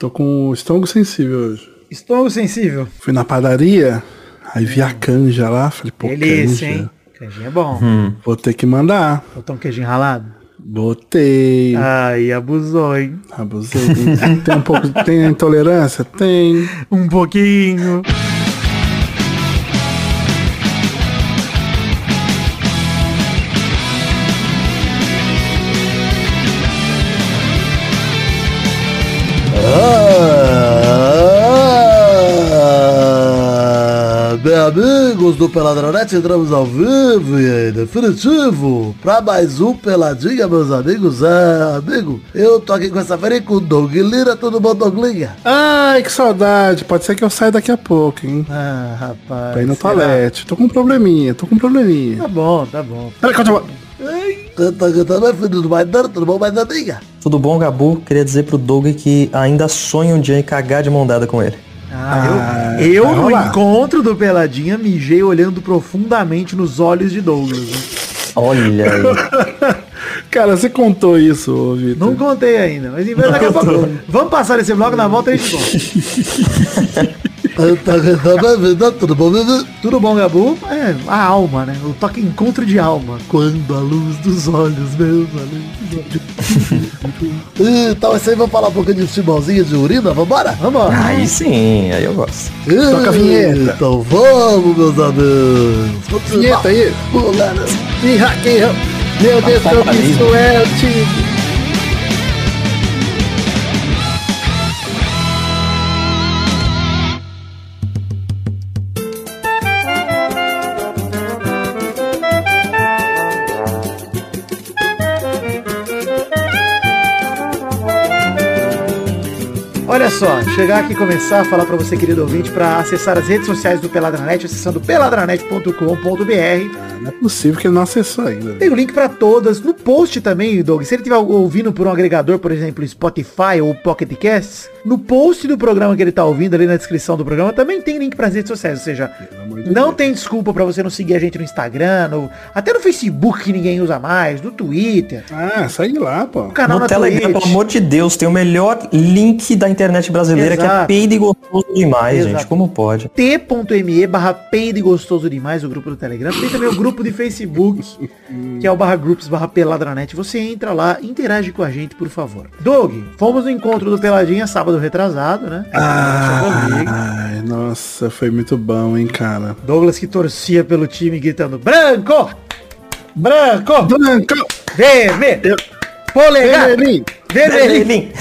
Tô com estômago sensível hoje. Estômago sensível. Fui na padaria, aí vi a canja lá, falei, pô, Delícia, canja. hein? Canjinho é bom. Vou ter que mandar. Botou um queijinho ralado? Botei. Ai, abusou, hein? Abusei. Tem, tem um pouco. Tem intolerância? Tem. Um pouquinho. Amigos do Peladronete, entramos ao vivo e definitivo pra mais um Peladinha, meus amigos. É, amigo, eu tô aqui com essa feira com o Doug Lira, tudo bom, Douglinha? Ai, que saudade. Pode ser que eu saia daqui a pouco, hein? Ah, rapaz. Pra ir no toalete. Tô com um probleminha, tô com um probleminha. Tá bom, tá bom. Peraí, continua. Canta, canta, meu filho do Maidana, tudo bom? Tudo bom, Gabu? Queria dizer pro Doug que ainda sonho um dia em cagar de mão dada com ele. Ah, Ah, eu, eu vai no encontro do Peladinha mijei olhando profundamente nos olhos de Douglas. Olha aí. Cara, você contou isso, ô, Vitor. Não contei ainda, mas em vez daqui a pouco. Vamos passar esse bloco na volta e a gente conta. Tudo bom, bebê? Tudo bom, Gabu? É, a alma, né? O toque encontro de alma. Quando a luz dos olhos meus, olhos. Então, esse aí, vamos falar um pouquinho de futebolzinho de urina, vambora? Vambora. Aí sim, aí eu gosto. Toca a vinheta. Então vamos, meus amigos. Vamos Vinheta aí. Hackeia. Meu Deus, eu Paraíso. isso é o time. Olha só, chegar aqui e começar a falar pra você, querido ouvinte, pra acessar as redes sociais do Peladranet, acessando peladranet.com.br. Não é possível que ele não acessou ainda. Tem o link pra todas. No post também, Doug, se ele estiver ouvindo por um agregador, por exemplo, Spotify ou Pocket Casts, no post do programa que ele tá ouvindo, ali na descrição do programa, também tem link pras redes sociais. Ou seja, não Deus. tem desculpa pra você não seguir a gente no Instagram, no- até no Facebook que ninguém usa mais, no Twitter, Ah, segue lá, pô. no canal no na Telegram, Twitch. pelo amor de Deus, tem o melhor link da internet brasileira, que é Exato. peido e gostoso demais, Exato. gente. Como pode? t.me barra peido e gostoso demais, o grupo do Telegram. Tem também o grupo de Facebook, que é o barra groups barra peladranet. Você entra lá, interage com a gente, por favor. Doug, fomos no encontro do Peladinha sábado retrasado, né? Ai, nossa, foi muito bom, hein, cara. Douglas que torcia pelo time gritando branco! Branco! Branco! Vermelho! Polegar! Vermelhinho! Vermelhinho!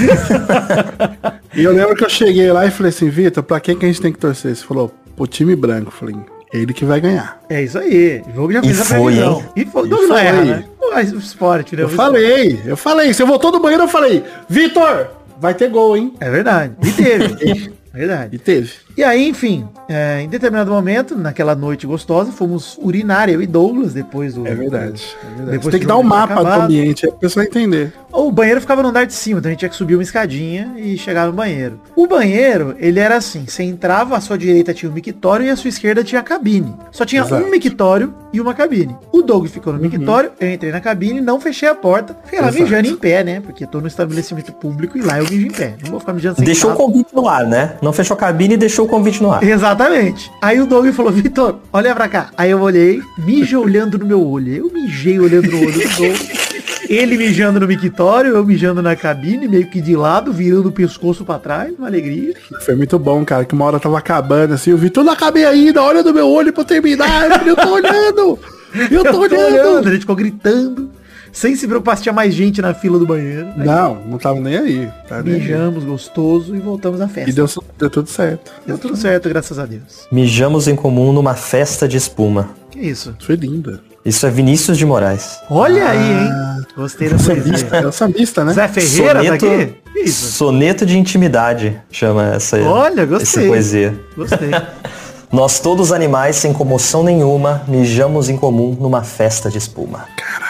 E eu lembro que eu cheguei lá e falei assim, Vitor, pra quem que a gente tem que torcer? Você falou, pro time branco. Eu falei, ele que vai ganhar. É isso aí. O jogo já E fez a foi, previsão. E foi. E não foi. erra, né? Mas o esporte, né? Eu O falei, eu falei. Você voltou do banheiro, eu falei, Vitor, vai ter gol, hein? É verdade. E teve. verdade. E teve. E aí, enfim, é, em determinado momento, naquela noite gostosa, fomos urinar, eu e Douglas, depois do... É verdade. É verdade. Depois tem que o dar um mapa do acabado. ambiente aí pra pessoa entender. O banheiro ficava no andar de cima, então a gente tinha que subir uma escadinha e chegar no banheiro. O banheiro, ele era assim, você entrava, à sua direita tinha um mictório e à sua esquerda tinha a cabine. Só tinha Exato. um mictório e uma cabine. O Doug ficou no mictório, eu entrei na cabine, não fechei a porta, fiquei lá Exato. mijando em pé, né? Porque tô no estabelecimento público e lá eu mijo em pé. Não vou ficar mijando sem Deixou o convite no ar, né? Não fechou a cabine e deixou o convite no ar. Exatamente. Aí o Doug falou, Vitor, olha pra cá. Aí eu olhei, mija olhando no meu olho. Eu mijei olhando no olho do Doug. Ele mijando no mictório, eu mijando na cabine, meio que de lado, virando o pescoço pra trás, uma alegria. Foi muito bom, cara, que uma hora tava acabando assim, eu vi tudo acabei ainda, olha no meu olho pra eu terminar, eu falei, eu tô olhando! Eu tô olhando! A gente ficou gritando, sem se preocupar se tinha mais gente na fila do banheiro. Aí Não, não tava nem aí. Tá nem aí. Mijamos, gostoso, e voltamos à festa. E deu, deu tudo certo. Deu tudo certo, graças a Deus. Mijamos em comum numa festa de espuma. Que isso? Foi linda. Isso é Vinícius de Moraes. Olha aí, hein? Gostei da poesia. é o sambista, né? Zé Ferreira Soneto, daqui? Isso? soneto de intimidade, chama essa, Olha, essa gostei. poesia. Gostei. Nós todos animais, sem comoção nenhuma, mijamos em comum numa festa de espuma. Caralho,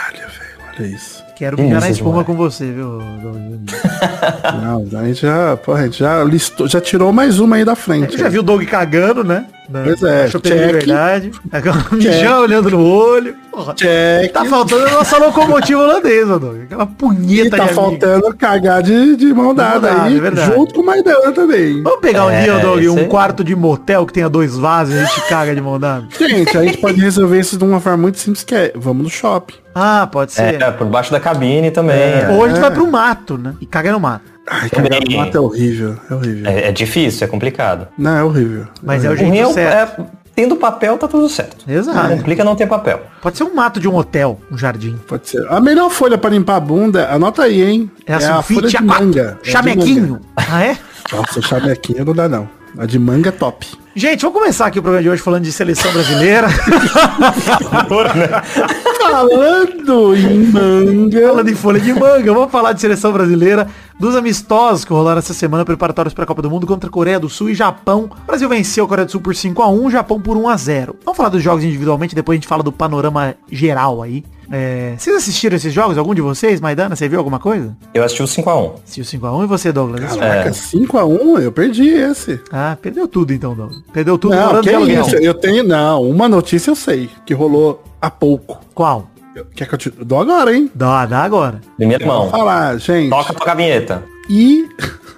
olha isso. Quero Que mijar na espuma com você, viu? Não, a gente já, pô, a gente já listou, já tirou mais uma aí da frente. Já viu o Doug cagando, né? Pois é, check. verdade. Aquela mijão olhando no olho. Porra, Check. Tá faltando a nossa locomotiva holandesa, Doug. Aquela E punheta tá de amigo. faltando cagar de, de mão dada aí, é verdade. junto com o Maidana também. Vamos pegar um É, dia, Doug, um quarto de motel que tenha dois vasos e a gente caga de mão dada. Gente, a gente pode resolver isso de uma forma muito simples, que é, vamos no shopping. Ah, pode ser. É, por baixo da cabine também. Ou a gente vai pro mato, né? E caga no mato. Ai, Também. cagar no mato é horrível, é horrível. É, é difícil, é complicado. Não, é horrível. Mas é o O é, jeito o- certo. é- tendo papel, tá tudo certo. Exato. Não complica não ter papel. Pode ser um mato de um hotel, um jardim. Pode ser. A melhor folha pra limpar a bunda, anota aí, hein? É a a folha de A4. manga. É Chamequinho. manga. Ah, é? Nossa, chamequinho não dá não. A de manga é top. Gente, vamos começar aqui o programa de hoje falando de seleção brasileira. Falando em manga. falando em folha de manga, vamos falar de seleção brasileira, dos amistosos que rolaram essa semana preparatórios para a Copa do Mundo contra Coreia do Sul e Japão. O Brasil venceu a Coreia do Sul por 5 a 1 Japão por 1 a 0 Vamos falar dos jogos individualmente, depois a gente fala do panorama geral aí. É, vocês assistiram esses jogos? Algum de vocês? Maidana, você viu alguma coisa? Eu assisti o 5x1. Se o 5x1 e você, Douglas? Caraca, 5x1, eu perdi esse. Ah, perdeu tudo então, Douglas. Perdeu tudo Não, que aluguel. isso? Eu tenho, não, uma notícia eu sei, que rolou há pouco. Qual? Quer que eu te dou agora, hein? Dá, dá agora. Primeira Vou mão. falar, gente. Toca, toca a vinheta. E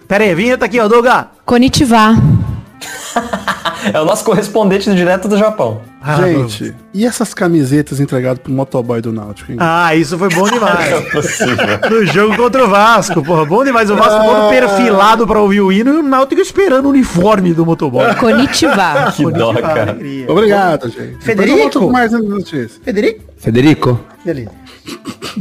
Pera aí, vinheta aqui, ó, Douglas. Konnichiwa. É o nosso correspondente direto do Japão. Ah, gente, e essas camisetas entregadas pro motoboy do Náutico, hein? Ah, isso foi bom demais. É. No jogo contra o Vasco, porra. Bom demais. O Vasco todo perfilado pra ouvir o hino e o Náutico esperando o uniforme do motoboy. Konnichiwa. Que dó, Ah, cara. alegria. Obrigado, gente. Federico? mais notícias. Federico? Federico.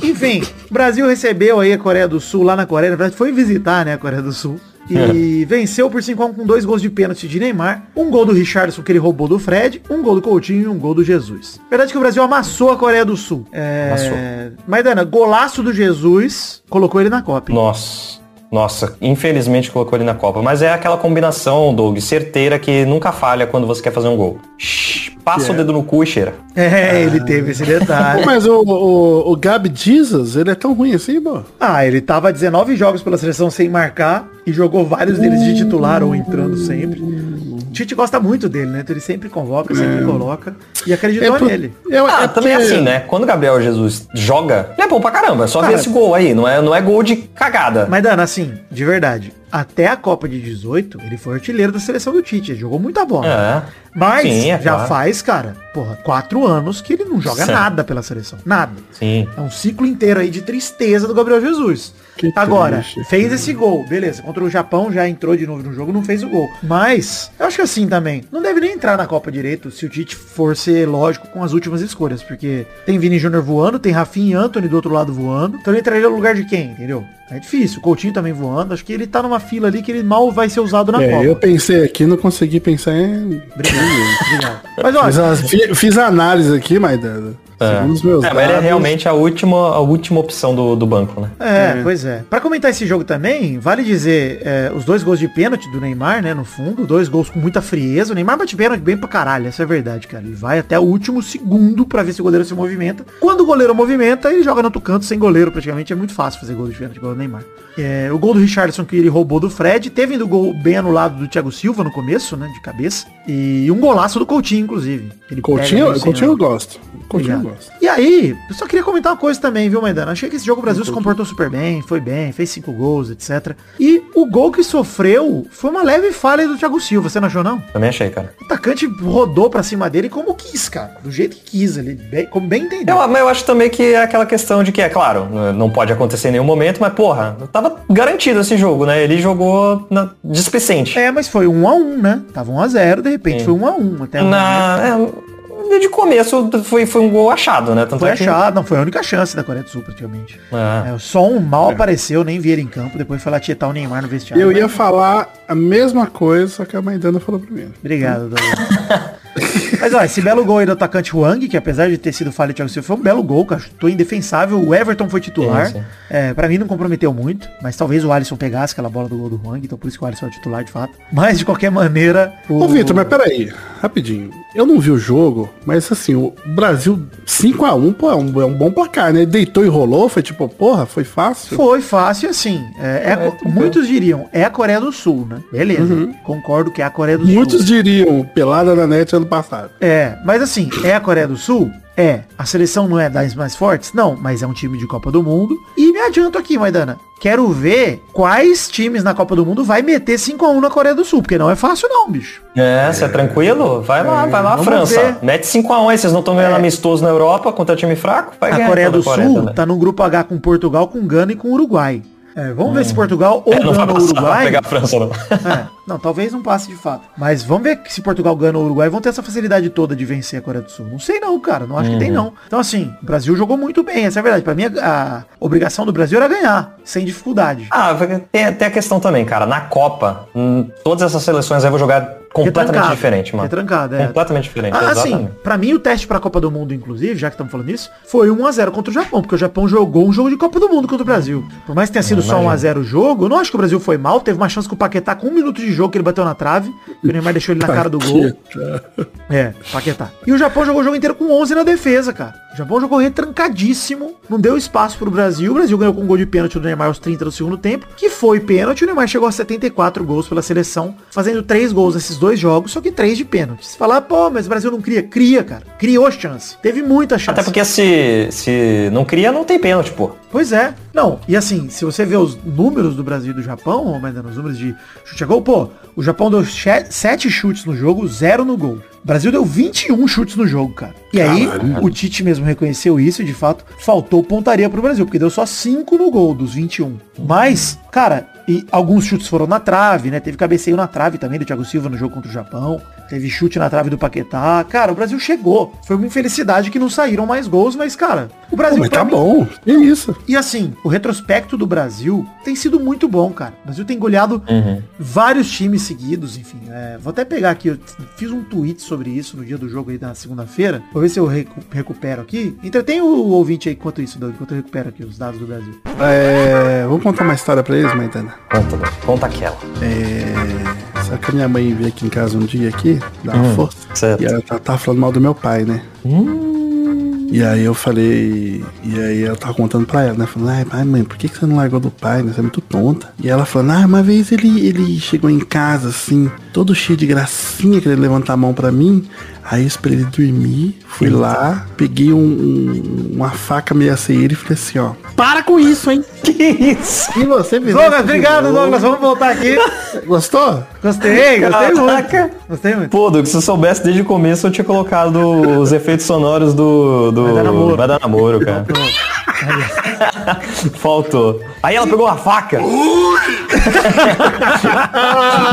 Enfim, o Brasil recebeu aí a Coreia do Sul lá na Coreia. Na verdade, foi visitar, né, a Coreia do Sul. E venceu por 5x1 com dois gols de pênalti de Neymar. Um gol do Richardson que ele roubou do Fred. Um gol do Coutinho e um gol do Jesus. Verdade que o Brasil amassou a Coreia do Sul. É... Amassou. Maidana, golaço do Jesus. Colocou ele na Copa. Nossa. Nossa, infelizmente colocou ele na Copa. Mas é aquela combinação, Doug, certeira que nunca falha quando você quer fazer um gol. Shhh, passa o dedo no cu e cheira. É, ele teve esse detalhe. Mas o, o, o Gabi Jesus, ele é tão ruim assim, pô? Ah, ele tava 19 jogos pela seleção sem marcar e jogou vários deles de titular ou entrando sempre. O Tite gosta muito dele, né? Então ele sempre convoca, sempre coloca. E acreditou por- nele. eu- Ah, é também é porque- assim, né? Quando o Gabriel Jesus joga, ele é bom pra caramba. É só Cara, ver esse gol aí. Não é, não é gol de cagada. Mas, Dana, assim, de verdade, até a Copa de 18, ele foi artilheiro da seleção do Tite. Ele jogou muita bola. É. Mas Sim, é já claro. faz, cara, porra, quatro anos que ele não joga Certo. nada pela seleção. Nada. Sim. É um ciclo inteiro aí de tristeza do Gabriel Jesus. Que Agora, triste. fez esse gol, beleza. Contra o Japão já entrou de novo no jogo, não fez o gol. Mas, eu acho que assim também, não deve nem entrar na Copa direito se o Tite for ser lógico com as últimas escolhas. Porque tem Vini Júnior voando, tem Rafinha e Anthony do outro lado voando. Então ele entraria no lugar de quem, entendeu? É difícil. O Coutinho também voando. Acho que ele tá numa fila ali que ele mal vai ser usado na É, Copa. eu pensei aqui, não consegui pensar em... Obrigado. Mas olha, Fiz, fi- fiz a análise aqui, Maidana. Segundo os meus É, mas ele é dados, realmente a última, a última opção do, do banco, né? É, pois é. Pra comentar esse jogo também, vale dizer, é, os dois gols de pênalti do Neymar, né, no fundo, dois gols com muita frieza. O Neymar bate pênalti bem pra caralho, essa é verdade, cara. Ele vai até o último segundo pra ver se o goleiro se movimenta. Quando o goleiro movimenta, ele joga no outro canto sem goleiro, praticamente. É muito fácil fazer gol de pênalti igual o Neymar. É, o gol do Richardson que ele roubou do Fred, teve ainda o gol bem anulado do Thiago Silva no começo, né, de cabeça. E um golaço do Coutinho, inclusive. Ele Coutinho, Coutinho eu gosto. Coutinho eu Obrigado. Gosto. E aí, eu só queria comentar uma coisa também, viu, Maidana? Achei que esse jogo o Brasil se comportou super bem, foi bem, fez cinco gols, etc. E o gol que sofreu foi uma leve falha do Thiago Silva, você não achou não? Também achei, cara. O atacante rodou pra cima dele como quis, cara. Do jeito que quis ali, bem- como bem entendeu. Eu, mas eu acho também que é aquela questão de que, é claro, não pode acontecer em nenhum momento, mas, porra, tava garantido esse jogo, né? Ele jogou na displicente. É, mas foi um a um, né? Tava um a zero, de repente foi um a um. Até Na, é, de começo foi, foi um gol achado, né? Tanto Foi é que- achado, não, foi a única chance da Coreia do Sul, praticamente. É. É, só um mal apareceu, nem vi ele em campo, depois foi lá tietar o Neymar no vestiário. Eu mas- ia falar a mesma coisa, só que a Maidana falou primeiro. Obrigado, Douglas. Mas ó, esse belo gol aí do atacante Huang, que apesar de ter sido falha de Thiago Silva, foi um belo gol, cara. Tô indefensável. O Everton foi titular. É, pra mim não comprometeu muito, mas talvez o Alisson pegasse aquela bola do gol do Huang, então por isso que o Alisson é o titular de fato. Mas de qualquer maneira. O... Ô, Vitor, mas peraí, rapidinho. Eu não vi o jogo, mas assim, o Brasil 5x1, pô, é um, é um bom placar, né? Deitou e rolou, foi tipo, porra, foi fácil. Foi fácil assim. É, é a Co- muitos diriam, é a Coreia do Sul, né? Beleza. Concordo que é a Coreia do Muitos Sul. diriam, pelada na net ano passado. É, mas assim, é a Coreia do Sul? É. A seleção não é das mais fortes? Não, mas é um time de Copa do Mundo. E me adianto aqui, Maidana. Quero ver quais times na Copa do Mundo vai meter 5x1 na Coreia do Sul, porque não é fácil não, bicho. É, você é tranquilo? Vai lá, vai lá, França. ver. Mete 5x1 aí, vocês não estão ganhando amistoso na Europa contra time fraco? Vai A ganhar Coreia contra do a Coreia Sul também. tá no grupo H com Portugal, com Gana e com Uruguai. É, vamos ver se Portugal ou É, Gana pra Uruguai. pegar a França, não. É, não, talvez não passe de fato. Mas vamos ver se Portugal ganha ou Uruguai vão ter essa facilidade toda de vencer a Coreia do Sul. Não sei não, cara. Não acho que tem não. Então assim, o Brasil jogou muito bem, essa é a verdade. Pra mim, a, a obrigação do Brasil era ganhar, sem dificuldade. Ah, tem, tem a questão também, cara. Na Copa, hum, todas essas seleções aí vão jogar completamente Retrancado. diferente, mano. Retrancado, é. Completamente diferente, Ah, assim, pra mim o teste pra Copa do Mundo, inclusive, já que estamos falando isso, foi 1x0 contra o Japão, porque o Japão jogou um jogo de Copa do Mundo contra o Brasil. Por mais que tenha sido só 1x0 o jogo, eu não acho que o Brasil foi mal, teve uma chance com o Paquetá com um minuto de jogo que ele bateu na trave, e o Neymar deixou ele na cara do gol. É, Paquetá. E o Japão jogou o jogo inteiro com 11 na defesa, cara. O Japão jogou retrancadíssimo, não deu espaço pro Brasil. O Brasil ganhou com um gol de pênalti do Neymar aos 30 do segundo tempo, que foi pênalti. O Neymar chegou a 74 gols pela seleção, fazendo três gols nesses dois jogos, só que três de pênalti. Você fala, pô, mas o Brasil não cria. Cria, cara. Criou chance. Teve muita chance. Até porque se, se não cria, não tem pênalti, pô. Pois é. Não, e assim, se você vê os números do Brasil e do Japão, ou ainda nos números de chute a gol, pô, o Japão deu 7 chutes no jogo, 0 no gol. O Brasil deu 21 chutes no jogo, cara. E aí, o Tite mesmo reconheceu isso e de fato faltou pontaria pro Brasil, porque deu só 5 no gol dos 21. Mas, cara, e alguns chutes foram na trave, né? Teve cabeceio na trave também do Thiago Silva no jogo contra o Japão. Teve chute na trave do Paquetá. Cara, o Brasil chegou. Foi uma infelicidade que não saíram mais gols, mas, cara, o Pô, Brasil mas pra tá mim- bom. Que isso? e assim, o retrospecto do Brasil tem sido muito bom, cara. O Brasil tem goleado Uhum. vários times seguidos, enfim. é, vou até pegar aqui, eu fiz um tweet sobre isso no dia do jogo aí da segunda-feira. Vou ver se eu recu- recupero aqui. Entretém o ouvinte aí enquanto isso, Doug, enquanto eu recupero aqui os dados do Brasil. É, vamos contar uma história pra eles, Maitana. Conta, conta aquela. É, só que a minha mãe veio aqui em casa um dia aqui, dar uma Hum, força. certo. E ela tá- tava falando mal do meu pai, né? E aí eu falei, e aí eu tava contando pra ela, né? Falando, ai, pai, mãe, por que que você não largou do pai, né? Você é muito tonta. E ela falando, ah, uma vez ele, ele chegou em casa, assim, todo cheio de gracinha, querendo levantar a mão pra mim. Aí eu esperei ele dormir, fui lá, peguei um- um- uma faca meio aceira e falei assim, ó, para com isso, hein? Que isso? E você fez Douglas, obrigado, novo? Douglas. Vamos voltar aqui. Gostou? Gostei, gostei muito. Gostei muito. Pô, Doug, se eu soubesse desde o começo, eu tinha colocado os efeitos sonoros do. do Vai dar namoro. Vai dar namoro, cara. Faltou. Aí ela pegou uma faca.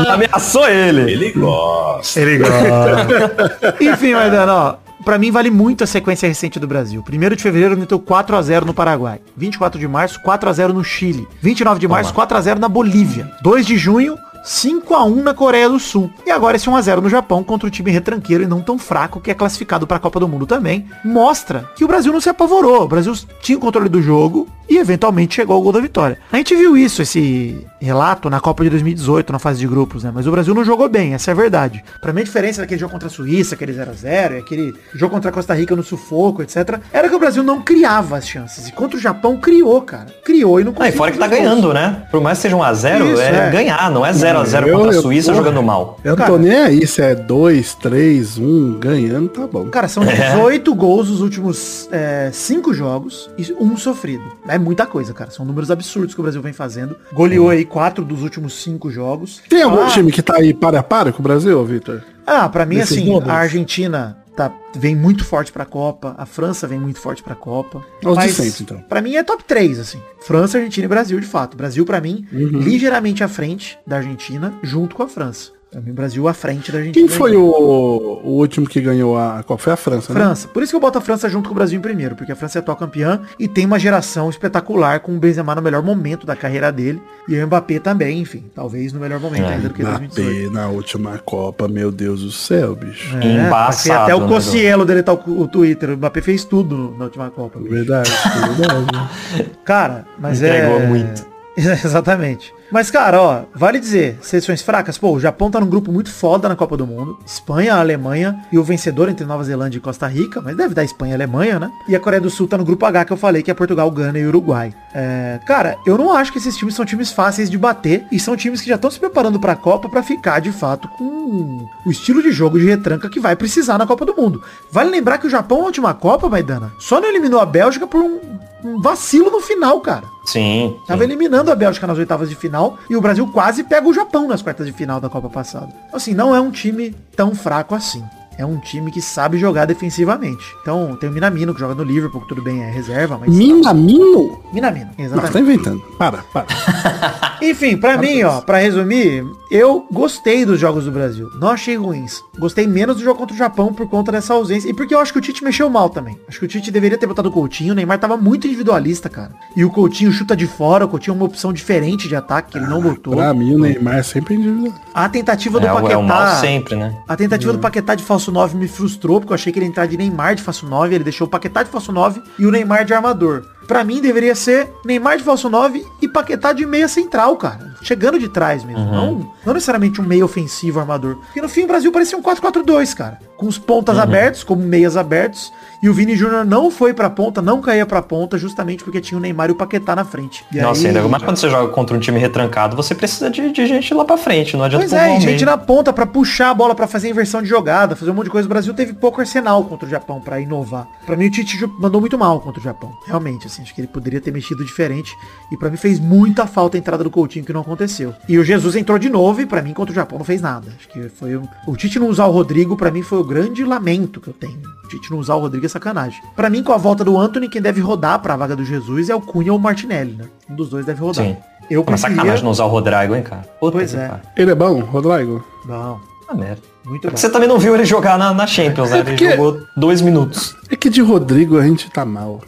Ameaçou ele. Ele gosta. Ele gosta. Enfim, Maidana, ó. Pra mim vale muito a sequência recente do Brasil. 1 de fevereiro meteu 4x0 no Paraguai. 24 de março, 4x0 no Chile. 29 de março, 4x0 na Bolívia. 2 de junho, 5x1 na Coreia do Sul. E agora esse 1x0 no Japão contra o time retranqueiro e não tão fraco que é classificado pra Copa do Mundo também. Mostra que o Brasil não se apavorou. O Brasil tinha o controle do jogo e eventualmente chegou ao gol da vitória. A gente viu isso, esse relato na Copa de 2018, na fase de grupos, né? Mas o Brasil não jogou bem, essa é a verdade. Pra mim a diferença daquele jogo contra a Suíça, aquele 0x0, e aquele jogo contra a Costa Rica no sufoco, etc, era que o Brasil não criava as chances. E contra o Japão criou, cara. Criou e não Ah, e conseguiu. fora que tá gols. ganhando, né? Por mais que seja um a 0 Isso, é, é. ganhar, não é 0 a 0 Eu- contra a eu- Suíça porra. jogando mal. Eu não Cara. tô nem aí, se é 2, 3, 1, ganhando, tá bom. Cara, são 18 gols nos últimos 5 jogos e um sofrido. É muita coisa, cara. São números absurdos que o Brasil vem fazendo. Goleou aí 4 dos últimos 5 jogos. Tem algum Ah, time que tá aí para a para com o Brasil, Vitor? Ah, pra mim, Desses assim, números? a Argentina tá, vem muito forte pra Copa, a França vem muito forte pra Copa. Os de Mas, sempre, então. Pra mim é top 3, assim. França, Argentina e Brasil, de fato. Brasil, pra mim, Uhum. ligeiramente à frente da Argentina, junto com a França. Mim, o Brasil à frente da Argentina. Quem foi o, o último que ganhou a Copa? Foi a França, né? França. Por isso que eu boto a França junto com o Brasil em primeiro, porque a França é atual campeã e tem uma geração espetacular com o Benzema no melhor momento da carreira dele e o Mbappé também, enfim, talvez no melhor momento É, ainda do que 2018. Mbappé na última Copa, meu Deus do céu, bicho. É, Embaçado, Até o né, Cossielo deletar o, o Twitter. O Mbappé fez tudo na última Copa. bicho. Verdade, verdade. Cara, mas Entregou é... muito. Exatamente. Mas, cara, ó, vale dizer, seleções fracas, pô, o Japão tá num grupo muito foda na Copa do Mundo. Espanha, Alemanha e o vencedor entre Nova Zelândia e Costa Rica, mas deve dar Espanha e Alemanha, né? E a Coreia do Sul tá no grupo H que eu falei, que é Portugal, Gana e Uruguai. É, cara, eu não acho que esses times são times fáceis de bater e são times que já estão se preparando pra Copa pra ficar, de fato, com o estilo de jogo de retranca que vai precisar na Copa do Mundo. Vale lembrar que o Japão na última Copa, Maidana, só não eliminou a Bélgica por um, um vacilo no final, cara. Sim. Tava eliminando a Bélgica nas oitavas de final e o Brasil quase pega o Japão nas quartas de final da Copa passada. Assim, não é um time tão fraco assim. É um time que sabe jogar defensivamente. Então, tem o Minamino que joga no Liverpool, que tudo bem, é reserva, mas... Minamino? Minamino, Não, exatamente. você tá inventando. Para, para. Enfim, pra mim, ó, pra resumir, eu gostei dos jogos do Brasil. Não achei ruins. Gostei menos do jogo contra o Japão por conta dessa ausência. E porque eu acho que o Tite mexeu mal também. Acho que o Tite deveria ter botado o Coutinho. O Neymar tava muito individualista, cara. E o Coutinho chuta de fora. O Coutinho é uma opção diferente de ataque que ele não botou. Pra mim, o Neymar é sempre individual. A tentativa do É, Paquetá. é o mal sempre, né? A tentativa do Paquetá de falso 9 me frustrou, porque eu achei que ele ia entrar de Neymar de falso 9, ele deixou o Paquetá de falso 9 e o Neymar de armador. Pra mim deveria ser Neymar de falso 9 e Paquetá de meia central, cara. Chegando de trás mesmo. Não, não necessariamente um meio ofensivo armador. Porque no fim o Brasil parecia um 4-4-2, cara. Com os pontas abertos, como meias abertos. E o Vini Júnior não foi pra ponta, não caía pra ponta, justamente porque tinha o Neymar e o Paquetá na frente. E Nossa, aí- ainda mais quando você joga contra um time retrancado, você precisa de, de gente lá pra frente, não adianta Pois é, o gente na ponta pra puxar a bola pra fazer inversão de jogada, fazer um monte de coisa. O Brasil teve pouco arsenal contra o Japão pra inovar. Pra mim o Tite mandou muito mal contra o Japão. Realmente, assim, acho que ele poderia ter mexido diferente. E pra mim fez muita falta a entrada do Coutinho que não aconteceu. E o Jesus entrou de novo e pra mim contra o Japão não fez nada. Acho que foi um... o Tite não usar o Rodrigo pra mim foi o grande lamento que eu tenho. O Tite não usar o Rodrigo é sacanagem. Pra mim com a volta do Anthony quem deve rodar pra vaga do Jesus é o Cunha ou o Martinelli, né? Um dos dois deve rodar. Sim. Eu Mas preferia... sacanagem não usar o Rodrigo, hein, cara? Puta Pois é. pariu. Ele é bom, Rodrigo? Não, Ah, merda. muito É bom. Você também não viu ele jogar na, na Champions, né? Ele porque- jogou dois minutos. É que de Rodrigo a gente tá mal.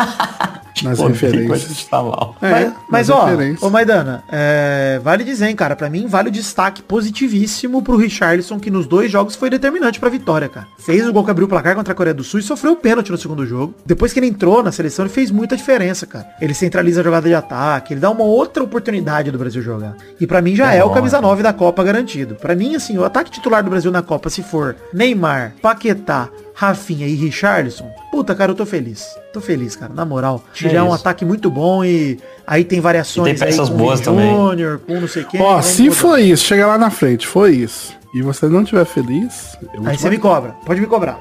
Nas a referências. tá mal. É, mas, mas, ó, ô Maidana, é, vale dizer, hein, cara, pra mim vale o destaque positivíssimo pro Richarlison, que nos dois jogos foi determinante pra vitória, cara. Fez o gol que abriu o placar contra a Coreia do Sul e sofreu o pênalti no segundo jogo. Depois que ele entrou na seleção, ele fez muita diferença, cara. Ele centraliza a jogada de ataque, ele dá uma outra oportunidade do Brasil jogar. E pra mim já é, o bom, camisa é. 9 da Copa garantido. Pra mim, assim, o ataque titular do Brasil na Copa, se for Neymar, Paquetá, Rafinha e Richarlison, puta, cara, eu tô feliz. Tô feliz, cara, na moral. Tirar um isso. ataque muito bom e aí tem variações E tem peças aí com boas também. Júnior, com não sei quem. Ó, se mudar. foi isso, chega lá na frente, foi isso. E você não tiver feliz, eu vou Aí te você me cobra. Pode me cobrar.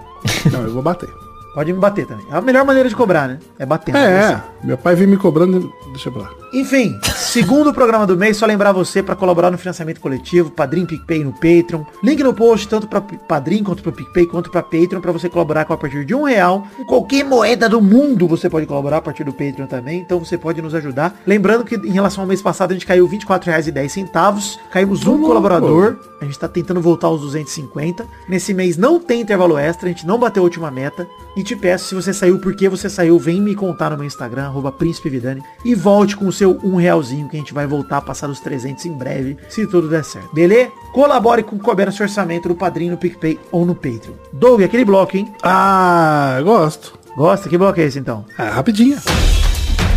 Não, eu vou bater. Pode me bater também. É a melhor maneira de cobrar, né? É batendo. É, meu pai vem me cobrando, deixa pra lá. Enfim, segundo programa do mês, só lembrar você para colaborar no financiamento coletivo, Padrim, PicPay no Patreon. Link no post, tanto para Padrim, quanto para PicPay, quanto para Patreon, para você colaborar com a partir de um real. Com qualquer moeda do mundo você pode colaborar a partir do Patreon também, então você pode nos ajudar. Lembrando que em relação ao mês passado a gente caiu R$ 24,10, caímos um colaborador, a gente tá tentando voltar aos 250. Nesse mês não tem intervalo extra, a gente não bateu a última meta. E te peço, se você saiu, por que você saiu, vem me contar no meu Instagram, arroba Príncipe Vidani, e volte com o seu um realzinho, que a gente vai voltar a passar os 300 em breve, se tudo der certo. Beleza? Colabore com o seu orçamento no Padrinho, no PicPay ou no Patreon. Doug, aquele bloco, hein? Ah, gosto. Gosta? Que bloco é esse, então? Ah, rapidinho.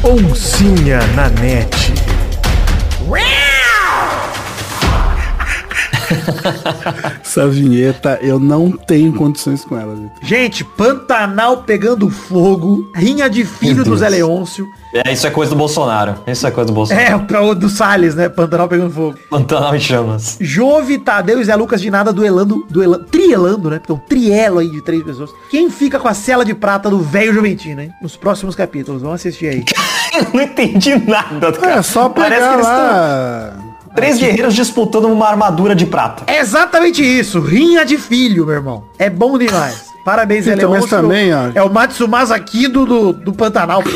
Oncinha na net. Essa vinheta, eu não tenho condições com ela, Vitor. Gente, Pantanal pegando fogo, rinha de filho do. Zé Leôncio. É, isso é coisa do Bolsonaro. Isso é coisa do Bolsonaro. É, pra o do Salles, né? Pantanal pegando fogo. Pantanal em chamas. Jove, Tadeu e Zé Lucas de nada duelando, duelando, trielando, né? Porque é um trielo aí de três pessoas. Quem fica com a cela de prata do velho Juventino, hein? Nos próximos capítulos. Vamos assistir aí. Eu não entendi nada, cara. É só Parece pegar que eles lá. Três guerreiros disputando uma armadura de prata. É exatamente isso. Rinha de filho, meu irmão. É bom demais. Parabéns, Então, mas Leôncio. também, ó. É o Matsumasa Kido do, do Pantanal.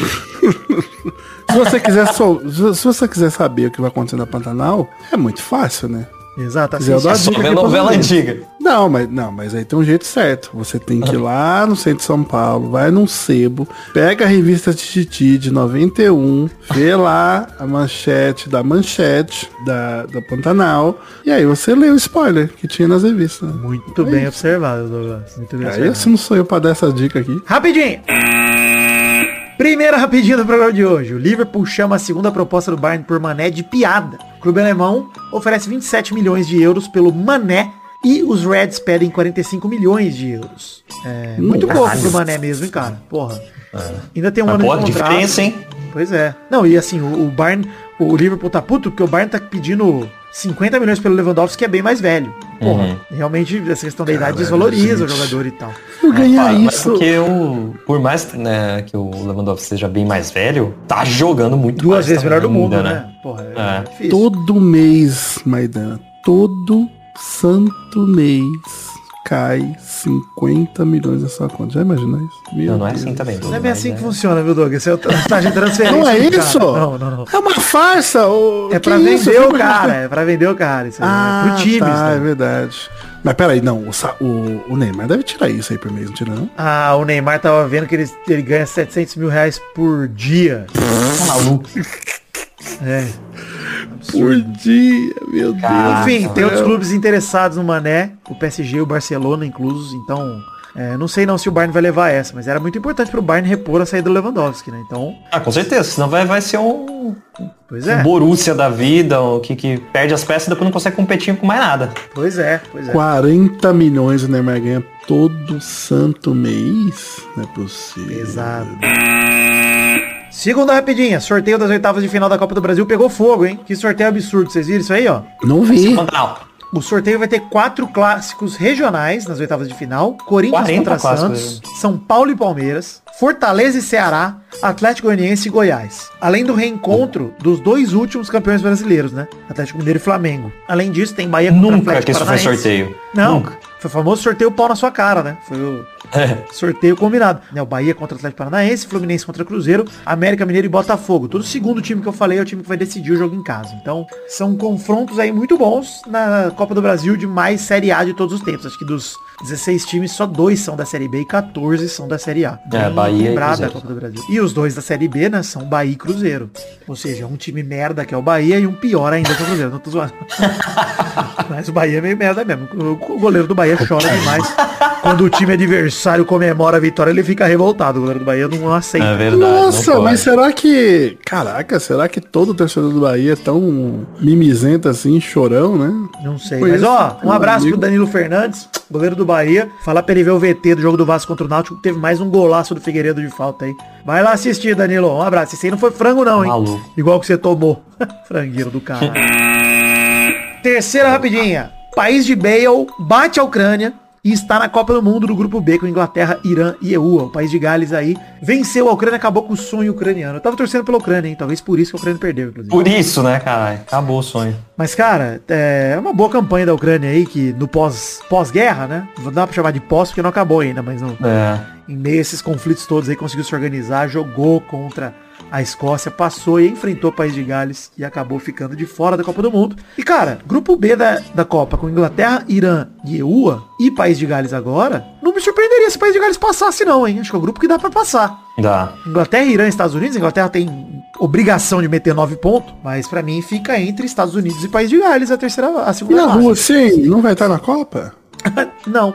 Se você quiser se você quiser saber o que vai acontecer na Pantanal, é muito fácil, né? Exato, quiser, eu dou dica Só pra novela antiga. Não, mas não, mas aí tem um jeito certo. Você tem que ir lá no centro de São Paulo, vai num sebo, pega a revista Tititi de 91, vê lá a manchete da manchete da, da Pantanal, e aí você lê o spoiler que tinha nas revistas. Muito bem observado, Douglas. Muito bem Aí observado. esse não sou eu pra dar essa dica aqui. Rapidinho. Primeira rapidinha do programa de hoje. O Liverpool chama a segunda proposta do Bayern por Mané de piada. O clube alemão oferece 27 milhões de euros pelo Mané e os Reds pedem 45 milhões de euros. É, muito pouco pro Mané mesmo, hein, cara? Porra. Ainda tem um Mas, ano pô, de contrato. diferença, hein? Pois é. Não, e assim, o, o Bayern, o Liverpool tá puto porque o Bayern tá pedindo 50 milhões pelo Lewandowski, que é bem mais velho. Porra, Uhum. realmente essa questão da idade Caralho, desvaloriza o jogador e tal. Eu ganhar Ah, mas isso. porque o, por mais né, que o Lewandowski seja bem mais velho, tá jogando muito Duas mais vezes melhor do mundo, né? Porra, é, É. Todo mês, Maidana, todo santo mês cai 50 milhões na sua conta. Já imaginou isso? Meu Não, não é Deus. assim também. Não é bem assim que funciona. funciona, viu, Doug? Esse é o tá de transferência. Não é isso? Não, não, não. É uma farsa! ô, É que pra isso? vender o Fica- cara, é pra vender o cara. Isso aí, Ah, é pro time. tá, isso é verdade. Mas peraí, não, o, o, o Neymar deve tirar isso aí por mês, não tira não? Ah, o Neymar tava vendo que ele, ele ganha 700 mil reais por dia. Tá maluco. É. Por dia, meu Deus. Enfim, tem outros clubes interessados no Mané, o PSG e o Barcelona inclusos, então... é, não sei não se o Bayern vai levar essa, mas era muito importante pro Bayern repor a saída do Lewandowski, né? Então, Ah, com certeza, senão vai, vai ser um, pois um é, Borussia da vida, o que, que perde as peças e depois não consegue competir com mais nada. pois é, pois é. 40 milhões o Neymar ganha todo santo mês? Não é possível. Exato. Segunda rapidinha, sorteio das oitavas de final da Copa do Brasil pegou fogo, hein? Que sorteio absurdo, vocês viram isso aí, ó? Não vi. Pantanal. O sorteio vai ter quatro clássicos regionais nas oitavas de final. Corinthians 40 contra Santos, São Paulo e Palmeiras, Fortaleza e Ceará, Atlético Goianiense e Goiás. Além do reencontro dos dois últimos campeões brasileiros, né? Atlético Mineiro e Flamengo. Além disso, tem Bahia contra Nunca Atlético que isso foi Paranaense. sorteio. Não, Nunca. Foi o famoso sorteio pau na sua cara, né? Foi o É. sorteio combinado. Né, o Bahia contra o Atlético Paranaense, Fluminense contra Cruzeiro, América Mineiro e Botafogo. Todo segundo time que eu falei é o time que vai decidir o jogo em casa. Então, são confrontos aí muito bons na Copa do Brasil de mais Série A de todos os tempos. Acho que dos 16 times, só dois são da Série B e 14 são da Série A. É, Bem Bahia e equilibrada a. Copa do Brasil. E os dois da Série B, né, são Bahia e Cruzeiro. Ou seja, um time merda que é o Bahia e um pior ainda que é o Cruzeiro. Não tô zoando. Mas o Bahia é meio merda mesmo. O goleiro do Bahia chora demais. Quando o time adversário comemora a vitória, ele fica revoltado. O goleiro do Bahia não aceita. É verdade. Nossa, mas será que. Caraca, será que todo torcedor do Bahia é tão mimizento assim, chorão, né? Não sei. Conheço Mas ó, um um abraço amigo. pro Danilo Fernandes, goleiro do Bahia. Falar pra ele ver o VT do jogo do Vasco contra o Náutico, que teve mais um golaço do Figueiredo de falta aí. Vai lá assistir, Danilo. Um abraço. Esse aí não foi frango não, hein? Maluco. Igual que você tomou. Frangueiro do cara. Terceira rapidinha. País de Bale bate a Ucrânia e está na Copa do Mundo do Grupo B com Inglaterra, Irã e EUA. O país de Gales aí venceu a Ucrânia, acabou com o sonho ucraniano. Eu tava torcendo pela Ucrânia, hein? Talvez por isso que a Ucrânia perdeu, inclusive. Por isso, né, caralho? Acabou o sonho. Mas, cara, é uma boa campanha da Ucrânia aí, que no pós- pós-guerra, né? Não dá pra chamar de pós, porque não acabou ainda, mas no, É. em meio a esses conflitos todos aí, conseguiu se organizar, jogou contra a Escócia, passou e enfrentou o País de Gales e acabou ficando de fora da Copa do Mundo. E, cara, grupo B da, da Copa com Inglaterra, Irã e EUA e País de Gales agora, não me surpreenderia se o País de Gales passasse não, hein? Acho que é o grupo que dá pra passar. Dá. Inglaterra, Irã e Estados Unidos. Inglaterra tem obrigação de meter nove pontos, mas pra mim fica entre Estados Unidos e País de Gales a terceira, a E segunda a fase. Rússia, não vai estar na Copa? Não,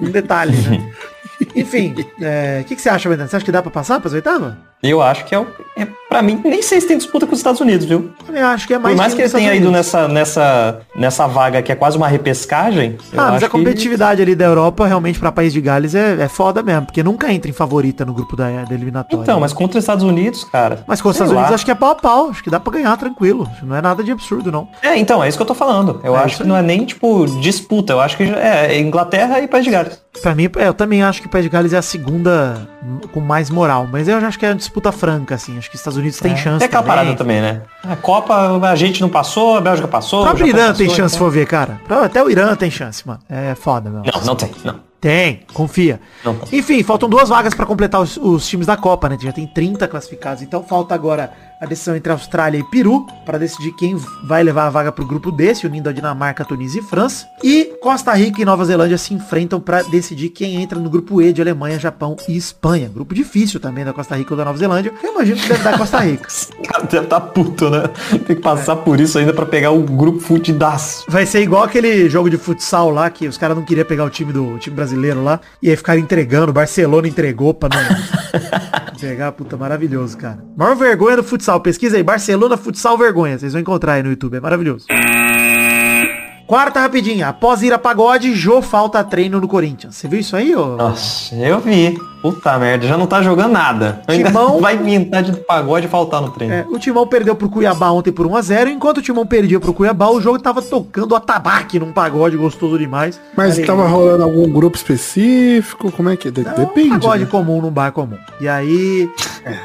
um detalhe, né? Enfim, é, o que, que você acha, Bernardo? Você acha que dá pra passar pras oitavas? Eu acho que é o. É, pra mim, nem sei se tem disputa com os Estados Unidos, viu? Também acho que é mais Por mais que dos tenham Estados ido Unidos. nessa, nessa, nessa vaga que é quase uma repescagem. eu Ah, mas a competitividade ali da Europa, realmente, pra País de Gales é, é foda mesmo, porque nunca entra em favorita no grupo da, da Que... eliminatória. Então, mas contra os Estados Unidos, cara. Mas com os Estados Unidos lá. acho que é pau a pau, acho que dá pra ganhar tranquilo. Que Não é nada de absurdo, não. É, então, é isso que eu tô falando. Eu É acho que não é nem, tipo, disputa. Eu acho que já- é Inglaterra e País de Gales. Pra mim, é, eu também acho que o País de Gales é a segunda com mais moral, mas eu já acho que é uma disputa franca, assim. Acho que os Estados Unidos tem chance É aquela parada também, né? A Copa, a gente não passou, a Bélgica passou. O próprio Irã tem passou, chance se então- for ver, cara. Até o Irã tem chance, mano. É foda, meu. Não, não tem, não. Tem, confia. Não. Enfim, faltam duas vagas pra completar os, os times da Copa, né? Já tem 30 classificados. Então falta agora a decisão entre Austrália e Peru para decidir quem vai levar a vaga pro grupo desse, unindo a Dinamarca, Tunísia e França. E Costa Rica e Nova Zelândia se enfrentam para decidir quem entra no grupo E de Alemanha, Japão e Espanha. Grupo difícil também da Costa Rica ou da Nova Zelândia. Eu imagino que deve dar Costa Rica. O cara deve tá puto, né? Tem que passar por isso ainda pra pegar o grupo fudidaço. Vai ser igual aquele jogo de futsal lá, que os caras não queriam pegar o time do o time brasileiro lá, e aí ficaram entregando, Barcelona entregou pra não pegar, puta, maravilhoso, cara. Maior vergonha do futsal, pesquisa aí, Barcelona futsal vergonha, vocês vão encontrar aí no YouTube, é maravilhoso. Quarta rapidinha, após ir a pagode, Jô falta treino no Corinthians. Você viu isso aí, ô? Nossa, eu vi. Puta merda, já não tá jogando nada. Ainda Timão- vai pintar de pagode faltar no treino. É, o Timão perdeu pro Cuiabá ontem por 1x0, enquanto o Timão perdia pro Cuiabá, o jogo tava tocando atabaque num pagode gostoso demais. Mas Ali- tava rolando algum grupo específico? Como é que? De- Não, depende. Um pagode né? comum num bar comum. E aí,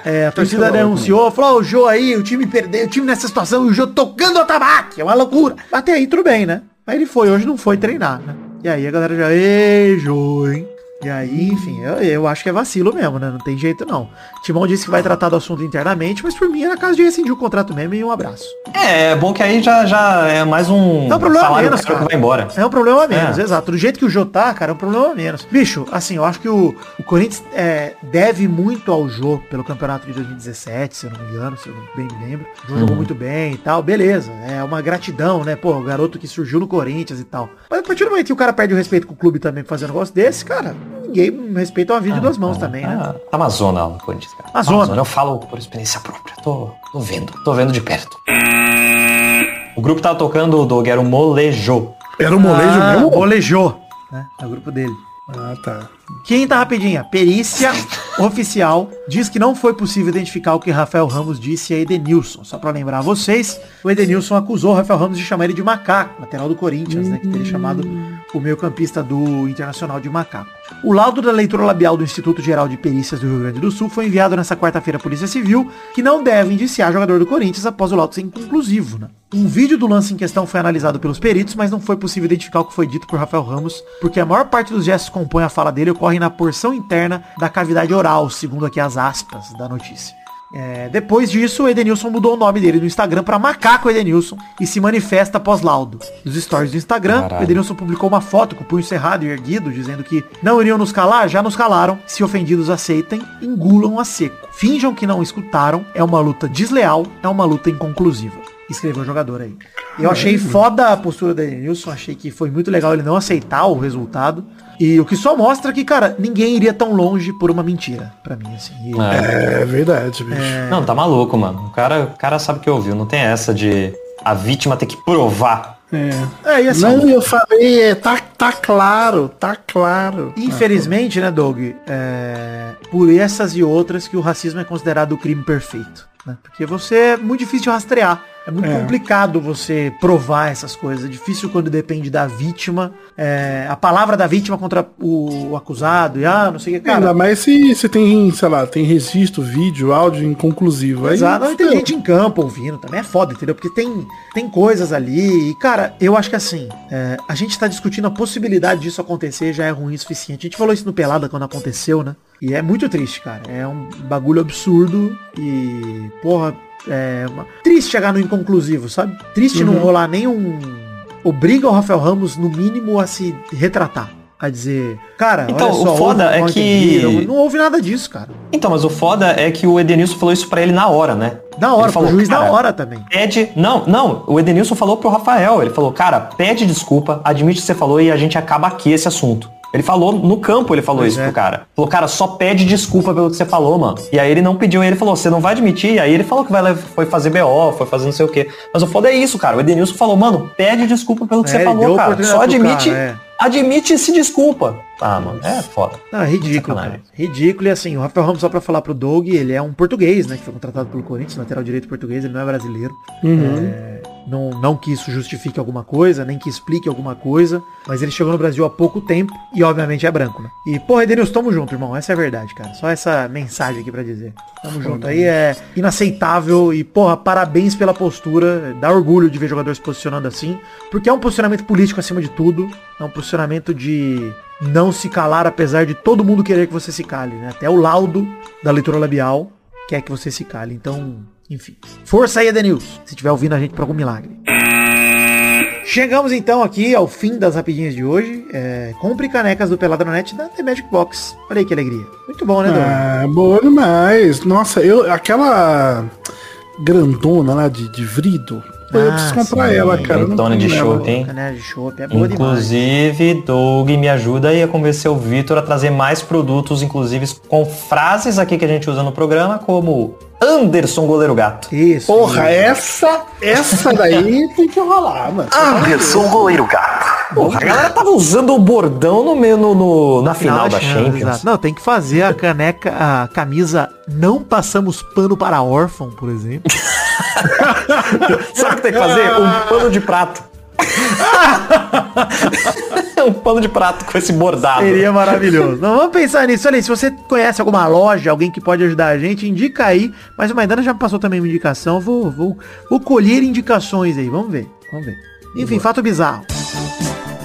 é, a torcida falar denunciou, falou, "Ó, o Jô aí, o time perdeu, o time nessa situação, e o Jô tocando o tabaque, é uma loucura. Até aí tudo bem, né? Aí ele foi, hoje não foi treinar, né? E aí a galera já, ei, Jô, hein? E aí, enfim, eu, eu acho que é vacilo mesmo, né? Não tem jeito não. Timão disse que vai tratar do assunto internamente, mas por mim era caso de rescindir o contrato mesmo e um abraço. É, é bom que aí já, já é mais um É um problema salário menos, cara. que vai embora. É um problema a menos, É. exato. Do jeito que o Jô tá, cara, é um problema a menos. Bicho, assim, eu acho que o, o Corinthians é, deve muito ao Jô pelo campeonato de 2017, se eu não me engano, se eu não bem me lembro. O Jô Uhum. jogou muito bem e tal, beleza. É uma gratidão, né? Pô, o garoto que surgiu no Corinthians e tal. Mas a partir do momento que o cara perde o respeito com o clube também pra fazer um negócio desse, cara, ninguém respeita uma vida de duas mãos também, né? Ah, tá uma zona lá no Corinthians, cara. Uma zona. Eu falo por experiência própria. Tô, tô vendo. Tô vendo de perto. O grupo tava tocando, Doug, era o Molejo. Era o molejo ah, mesmo? Bolejou, né? É o grupo dele. Ah, tá. Quinta rapidinha. Perícia oficial diz que não foi possível identificar o que Rafael Ramos disse a Edenilson. Só pra lembrar vocês, o Edenilson acusou o Rafael Ramos de chamar ele de macaco, lateral do Corinthians, né? Que teria chamado o meio campista do Internacional de macaco. O laudo da leitura labial do Instituto Geral de Perícias do Rio Grande do Sul foi enviado nessa quarta-feira à Polícia Civil, que não deve indiciar jogador do Corinthians após o laudo ser inconclusivo, né? Um vídeo do lance em questão foi analisado pelos peritos, mas não foi possível identificar o que foi dito por Rafael Ramos, porque a maior parte dos gestos que compõem a fala dele ocorre na porção interna da cavidade oral, segundo aqui as aspas da notícia. É, depois disso, o Edenilson mudou o nome dele no Instagram para Macaco Edenilson e se manifesta após laudo. Nos stories do Instagram, Caralho. o Edenilson publicou uma foto com o punho cerrado e erguido, dizendo que não iriam nos calar, já nos calaram. Se ofendidos aceitem, engulam a seco. Finjam que não escutaram, é uma luta desleal, é uma luta inconclusiva. Escreveu o jogador aí. Eu achei foda a postura do Edenilson, achei que foi muito legal ele não aceitar o resultado. E o que só mostra que, cara, ninguém iria tão longe por uma mentira, pra mim, assim. E- É. É verdade, bicho. Não, tá maluco, mano. O cara, o cara sabe que ouviu. Não tem essa de a vítima ter que provar. É. É, e assim, Não, eu falei, é, tá, tá claro, tá claro. Infelizmente, né, Doug, é, por essas e outras que o racismo é considerado o crime perfeito. Né? Porque você é muito difícil de rastrear. É muito É. complicado você provar essas coisas. É difícil quando depende da vítima. é, a palavra da vítima contra o, o acusado. E ah, não sei o que, Ainda cara. mais se, se tem, sei lá, tem registro, vídeo, áudio inconclusivo. Aí, Exato, não, e tem gente em campo ouvindo, também é foda, entendeu? Porque tem, tem coisas ali, e cara, eu acho que assim, é, a gente tá discutindo a possibilidade disso acontecer, já é ruim o suficiente. A gente falou isso no Pelada quando aconteceu, né? E é muito triste, cara. É um bagulho absurdo e, porra, é uma... triste chegar no inconclusivo, sabe? Triste não rolar nenhum... Obriga o Rafael Ramos, no mínimo, a se retratar. A dizer, cara, Então, olha o só, foda é que- entendido. Não houve nada disso, cara. Então, mas o foda é que o Edenilson falou isso pra ele na hora, né? Da hora, Ele falou, pro juiz da hora também. Pede. Não, não. O Edenilson falou pro Rafael. Ele falou, cara, pede desculpa, admite o que você falou e a gente acaba aqui esse assunto. Ele falou no campo, ele falou Pois isso é. pro cara. Falou, cara, só pede desculpa pelo que você falou, mano. E aí ele não pediu, ele falou, você não vai admitir. E aí ele falou que vai, foi fazer BO, foi fazer não sei o quê. Mas o foda é isso, cara. O Edenilson falou, mano, pede desculpa pelo que É, você falou, cara. Só admite. cara, é. Admite e se desculpa. Ah, mano, é foda. Não, é ridículo, Sacanagem. cara. Ridículo e assim, o Rafael Ramos, só pra falar pro Doug, ele é um português, né? Que foi contratado pelo Corinthians, lateral direito português, ele não é brasileiro. É, Não, não que isso justifique alguma coisa, nem que explique alguma coisa, mas ele chegou no Brasil há pouco tempo e obviamente é branco, né? E, porra, Edenilson, tamo junto, irmão. Essa é a verdade, cara. Só essa mensagem aqui pra dizer. Tamo junto. Aí é inaceitável e, porra, parabéns pela postura. Dá orgulho de ver jogador se posicionando assim, porque é um posicionamento político acima de tudo. É um posicionamento de não se calar apesar de todo mundo querer que você se cale, né? Até o laudo da leitura labial quer que você se cale. Então, enfim. Força aí, Edenilson, se estiver ouvindo a gente por algum milagre. Chegamos então aqui ao fim das rapidinhas de hoje. É, compre canecas do Peladranet da The Magic Box. Olha aí que alegria. Muito bom, né, Dom? Ah, boa demais. Nossa, eu, aquela grandona lá de, de vrido, pô, eu Ah, preciso comprar sim, ela, cara. grandona de chopp, hein? De chopp é boa demais. Inclusive, Doug, me ajuda aí a convencer o Vitor a trazer mais produtos, inclusive com frases aqui que a gente usa no programa, como Anderson Goleiro Gato. Isso. Porra, essa, essa daí tem que rolar, mano. Anderson Goleiro Gato. Porra, a galera tava usando o bordão no meio no, no- na final da Champions. exato. Não, tem que fazer a caneca, a camisa Não Passamos Pano para Órfão, por exemplo. Sabe o que tem que fazer? Um pano de prato. um pano de prato com esse bordado. Seria maravilhoso. Não, vamos pensar nisso. Olha aí, se você conhece alguma loja, alguém que pode ajudar a gente, indica aí. Mas o Maidana já me passou também uma indicação. Vou, vou, vou colher indicações aí. Vamos ver. Vamos ver. Enfim, fato bizarro.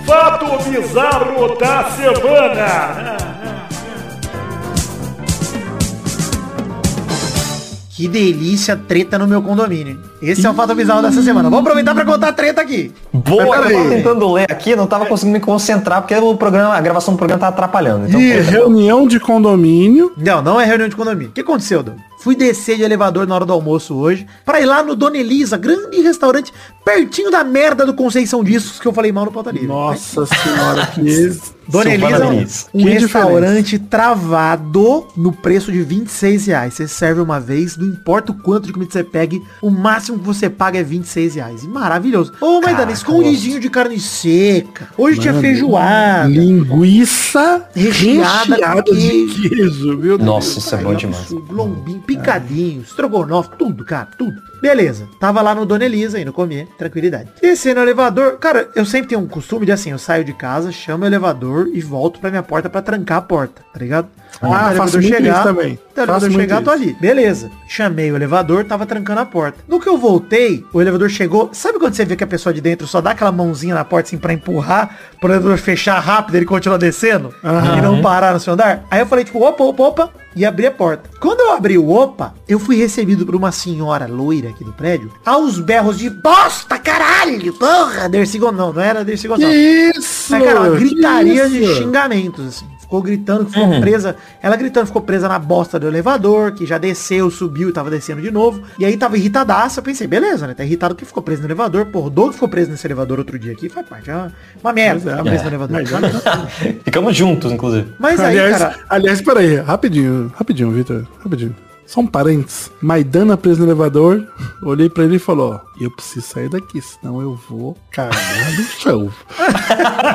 Fato bizarro da semana. Que delícia, treta no meu condomínio. Esse é o fato bizarro dessa semana. Vamos aproveitar pra contar a treta aqui. Boa, eu tava tentando ler aqui, não tava conseguindo me concentrar, porque o programa, a gravação do programa tava atrapalhando. Então, E pô, reunião de condomínio. Não, não é reunião de condomínio. O que aconteceu, Dom? Fui descer de elevador na hora do almoço hoje pra ir lá no Dona Elisa, grande restaurante, pertinho da merda do Conceição Discos que eu falei mal no pauta livre. Nossa senhora, que... Dona Elisa, um Que restaurante travado no preço de 26 reais. Você serve uma vez, não importa o quanto de comida você pegue, o máximo que você paga é 26 reais. E maravilhoso. Ô, Maidana, escondidinho de carne seca. Hoje tinha feijoada. Linguiça Recheada recheada, de queijo, viu? Nossa, isso é bom demais. Lombinho, picadinho, estrogonofe, tudo, cara, tudo. Beleza. Tava lá no Dona Elisa, indo comer, tranquilidade. Descer no elevador, cara, eu sempre tenho um costume de assim, eu saio de casa, chamo o elevador e volto pra minha porta pra trancar a porta, tá ligado? Ah, Até o elevador isso também. O Faço elevador chegar, tô ali. Beleza. Chamei o elevador, tava trancando a porta. No que eu voltei, o elevador chegou. Sabe quando você vê que a pessoa de dentro só dá aquela mãozinha na porta assim pra empurrar, pro elevador fechar rápido e ele continua descendo? E não parar no seu andar? Aí eu falei, tipo, opa, opa, opa, e abri a porta. Quando eu abri o opa, eu fui recebido por uma senhora loira aqui do prédio, aos berros de bosta, caralho, porra, Dercy Não, não era Dercy Que Gonçalves. isso? Mas, cara, uma gritaria de xingamentos, assim. Ficou gritando que ficou presa. Ela gritando, ficou presa na bosta do elevador, que já desceu, subiu e tava descendo de novo. E aí tava irritadaça. Eu pensei, beleza, né? Tá irritado que ficou preso no elevador. O Doug ficou preso nesse elevador outro dia aqui. Faz parte. É uma, uma merda. É, ficar preso é. no elevador. Mas- Ficamos juntos, inclusive. Mas aí, aliás, cara. aliás, peraí, rapidinho, rapidinho, Vitor, rapidinho. Só um parênteses. Maidana preso no elevador, olhei pra ele e falou, ó, eu preciso sair daqui, senão eu vou cagar no chão.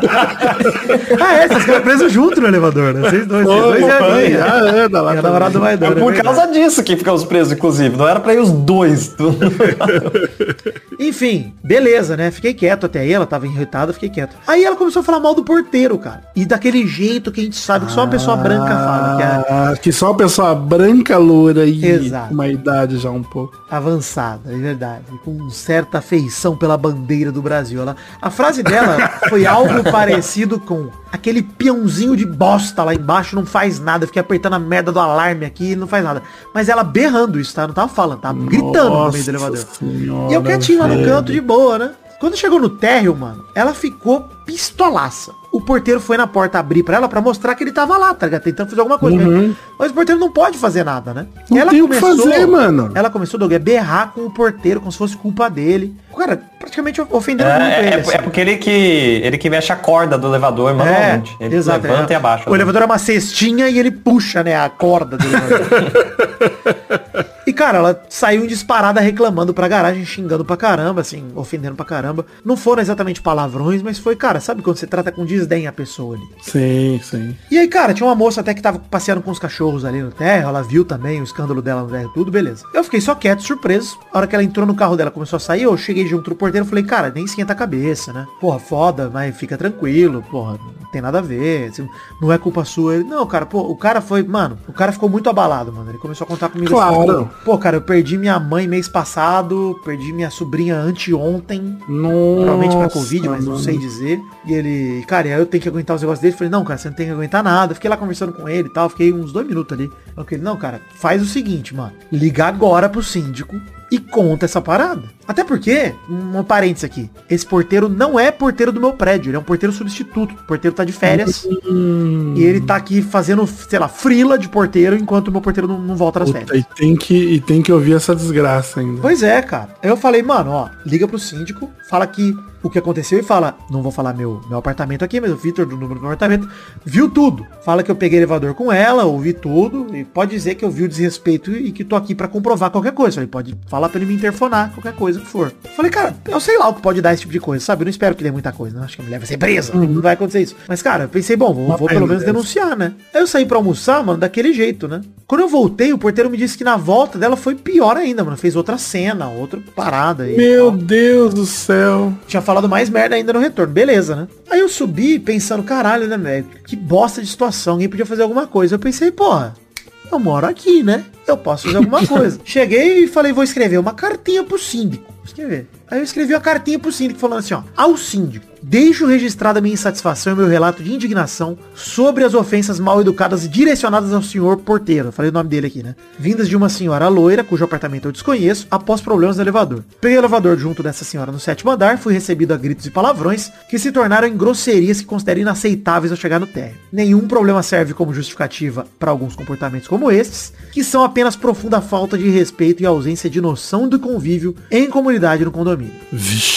Ah, é, vocês ficaram presos junto no elevador, né? Vocês dois. Vocês dois e a minha. já anda lá. A namorada do Maidana. Por é verdade. causa disso que ficamos presos, inclusive. Não era pra ir os dois. Enfim, beleza, né? Fiquei quieto até aí, ela tava irritada, fiquei quieto. Aí ela começou a falar mal do porteiro, cara. E daquele jeito que a gente sabe que só uma pessoa branca fala, que é Ah, que só uma pessoa branca, loura Exato. uma idade já um pouco. avançada, é verdade. Com certa afeição pela bandeira do Brasil. Ela, a frase dela foi algo parecido com aquele peãozinho de bosta lá embaixo não faz nada. Fiquei apertando a merda do alarme aqui e não faz nada. Mas ela berrando isso, tá? Não tava falando, tava gritando no meio do elevador. Senhora, E eu quietinho lá no canto de boa, né? Quando chegou no térreo, mano, ela ficou pistolaça. O porteiro foi na porta abrir pra ela pra mostrar que ele tava lá, tá ligado? Tentando fazer alguma coisa. Mas, mas o porteiro não pode fazer nada, né? Uhum. Não tem o que fazer, mano. Ela começou, Doug, a berrar com o porteiro, como se fosse culpa dele. Cara, praticamente ofendendo muito É, ele. é, assim. é porque ele que, ele que mexe a corda do elevador manualmente. ele exato, levanta é. e abaixa. O elevador é uma cestinha e ele puxa, né, a corda do elevador. Cara, ela saiu em disparada reclamando pra garagem, xingando pra caramba, assim, ofendendo pra caramba. Não foram exatamente palavrões, mas foi, cara, sabe quando você trata com desdém a pessoa ali? Sim, sim. E aí, cara, tinha uma moça até que tava passeando com os cachorros ali no terra, ela viu também o escândalo dela no terra, tudo, beleza. Eu fiquei só quieto, surpreso. A hora que ela entrou no carro dela, começou a sair, eu cheguei junto do porteiro e falei, cara, nem esquenta a cabeça, né? Porra, foda, mas fica tranquilo, porra, não tem nada a ver, assim, não é culpa sua. Ele, não, cara, pô, o cara foi, mano, o cara ficou muito abalado, mano. Ele começou a contar comigo Claro. Pô, cara, eu perdi minha mãe mês passado, perdi minha sobrinha anteontem, Nossa, Provavelmente pra Covid, mas não mano. sei dizer. E ele, cara, e aí eu tenho que aguentar os negócios dele. Falei, não, cara, você não tem que aguentar nada. Fiquei lá conversando com ele e tal. Fiquei uns dois minutos ali. Falei, não, cara, faz o seguinte, mano. Liga agora pro síndico e conta essa parada. Até porque, um parênteses aqui, esse porteiro não é porteiro do meu prédio, ele é um porteiro substituto. O porteiro tá de férias Hum, e ele tá aqui fazendo, sei lá, frila de porteiro enquanto o meu porteiro não, não volta das puta, férias. e, tem que, e tem que ouvir essa desgraça ainda. Pois é, cara. Aí eu falei, mano, ó, liga pro síndico, fala que o que aconteceu e fala, não vou falar meu, meu apartamento aqui, mas o Vitor do número do meu apartamento, viu tudo. Fala que eu peguei elevador com ela, ouvi tudo, e pode dizer que eu vi o desrespeito e que tô aqui pra comprovar qualquer coisa. Falei, pode falar pra ele me interfonar, qualquer coisa que for. Falei, cara, eu sei lá o que pode dar esse tipo de coisa, sabe? Eu não espero que dê muita coisa, não acho que a mulher vai ser presa, não vai acontecer isso. Mas, cara, eu pensei, bom, vou, vou pelo menos dessa. denunciar, né? Aí eu saí pra almoçar, mano, daquele jeito, né? Quando eu voltei, o porteiro me disse que na volta dela foi pior ainda, mano. Fez outra cena, outra parada. aí. Meu Deus do céu. Tinha falado mais merda ainda no retorno. Beleza, né? Aí eu subi pensando, caralho, né, velho? Que bosta de situação. Alguém podia fazer alguma coisa. Eu pensei, porra, eu moro aqui, né? Eu posso fazer alguma coisa. Cheguei e falei, vou escrever uma cartinha pro síndico. Escrever. Aí eu escrevi uma cartinha pro síndico falando assim, ó. Ao síndico, deixo registrada a minha insatisfação e meu relato de indignação sobre as ofensas mal educadas direcionadas ao senhor porteiro. Falei o nome dele aqui, né? Vindas de uma senhora loira, cujo apartamento eu desconheço, após problemas no elevador. Peguei o elevador junto dessa senhora no sétimo andar, fui recebido a gritos e palavrões que se tornaram em grosserias que considero inaceitáveis ao chegar no térreo. Nenhum problema serve como justificativa para alguns comportamentos como estes, que são apenas profunda falta de respeito e ausência de noção do convívio em comunidade no condomínio.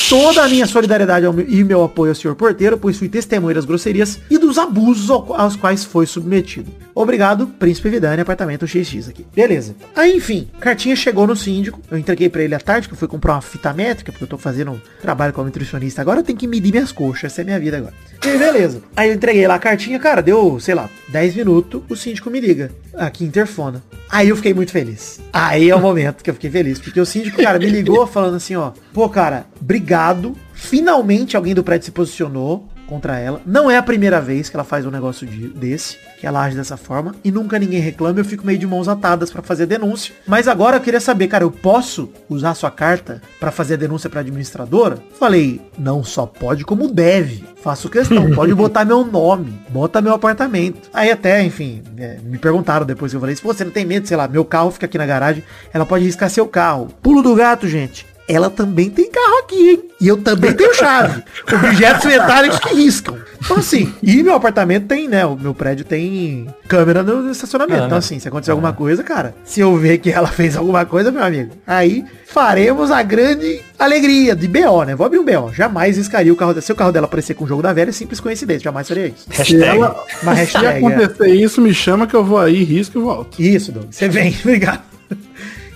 Toda a minha solidariedade ao meu- e meu apoio ao senhor porteiro, pois fui testemunha das grosserias e dos abusos ao- aos quais foi submetido. Obrigado, Príncipe Vidani, apartamento XX aqui. Beleza. Aí, enfim, cartinha chegou no síndico. Eu entreguei pra ele à tarde, que eu fui comprar uma fita métrica, porque eu tô fazendo um trabalho como nutricionista. Agora eu tenho que medir minhas coxas. Essa é minha vida agora. E beleza. Aí eu entreguei lá a cartinha, cara, deu, sei lá, 10 minutos, o síndico me liga. Aqui interfona. Aí eu fiquei muito feliz. Aí é o momento que eu fiquei feliz. Porque o síndico, cara, me ligou falando assim, ó. Pô, cara, obrigado. Finalmente alguém do prédio se posicionou contra ela. Não é a primeira vez que ela faz um negócio de- desse, que ela age dessa forma, e nunca ninguém reclama, eu fico meio de mãos atadas pra fazer a denúncia. Mas agora eu queria saber, cara, eu posso usar a sua carta pra fazer a denúncia pra administradora? Falei, não só pode, como deve. Faço questão, pode botar meu nome, bota meu apartamento. Aí até, enfim, é, me perguntaram depois que eu falei, se você não tem medo, sei lá, meu carro fica aqui na garagem, ela pode riscar seu carro. Pulo do gato, gente ela também tem carro aqui, hein? E eu também tenho chave. Objetos metálicos que riscam. Então assim, e meu apartamento tem, né? O meu prédio tem câmera no estacionamento. Câmera. Então assim, se acontecer alguma coisa, cara, se eu ver que ela fez alguma coisa, meu amigo, aí faremos a grande alegria de BO, né? Vou abrir um BO. Jamais riscaria o carro dela. Se o carro dela aparecer com o jogo da velha, é simples coincidência. Jamais faria isso. Se, Hashtag. ela, Uma se hashtag. é. acontecer isso, me chama que eu vou aí, risco e volto. Isso, Doug. Você vem, obrigado.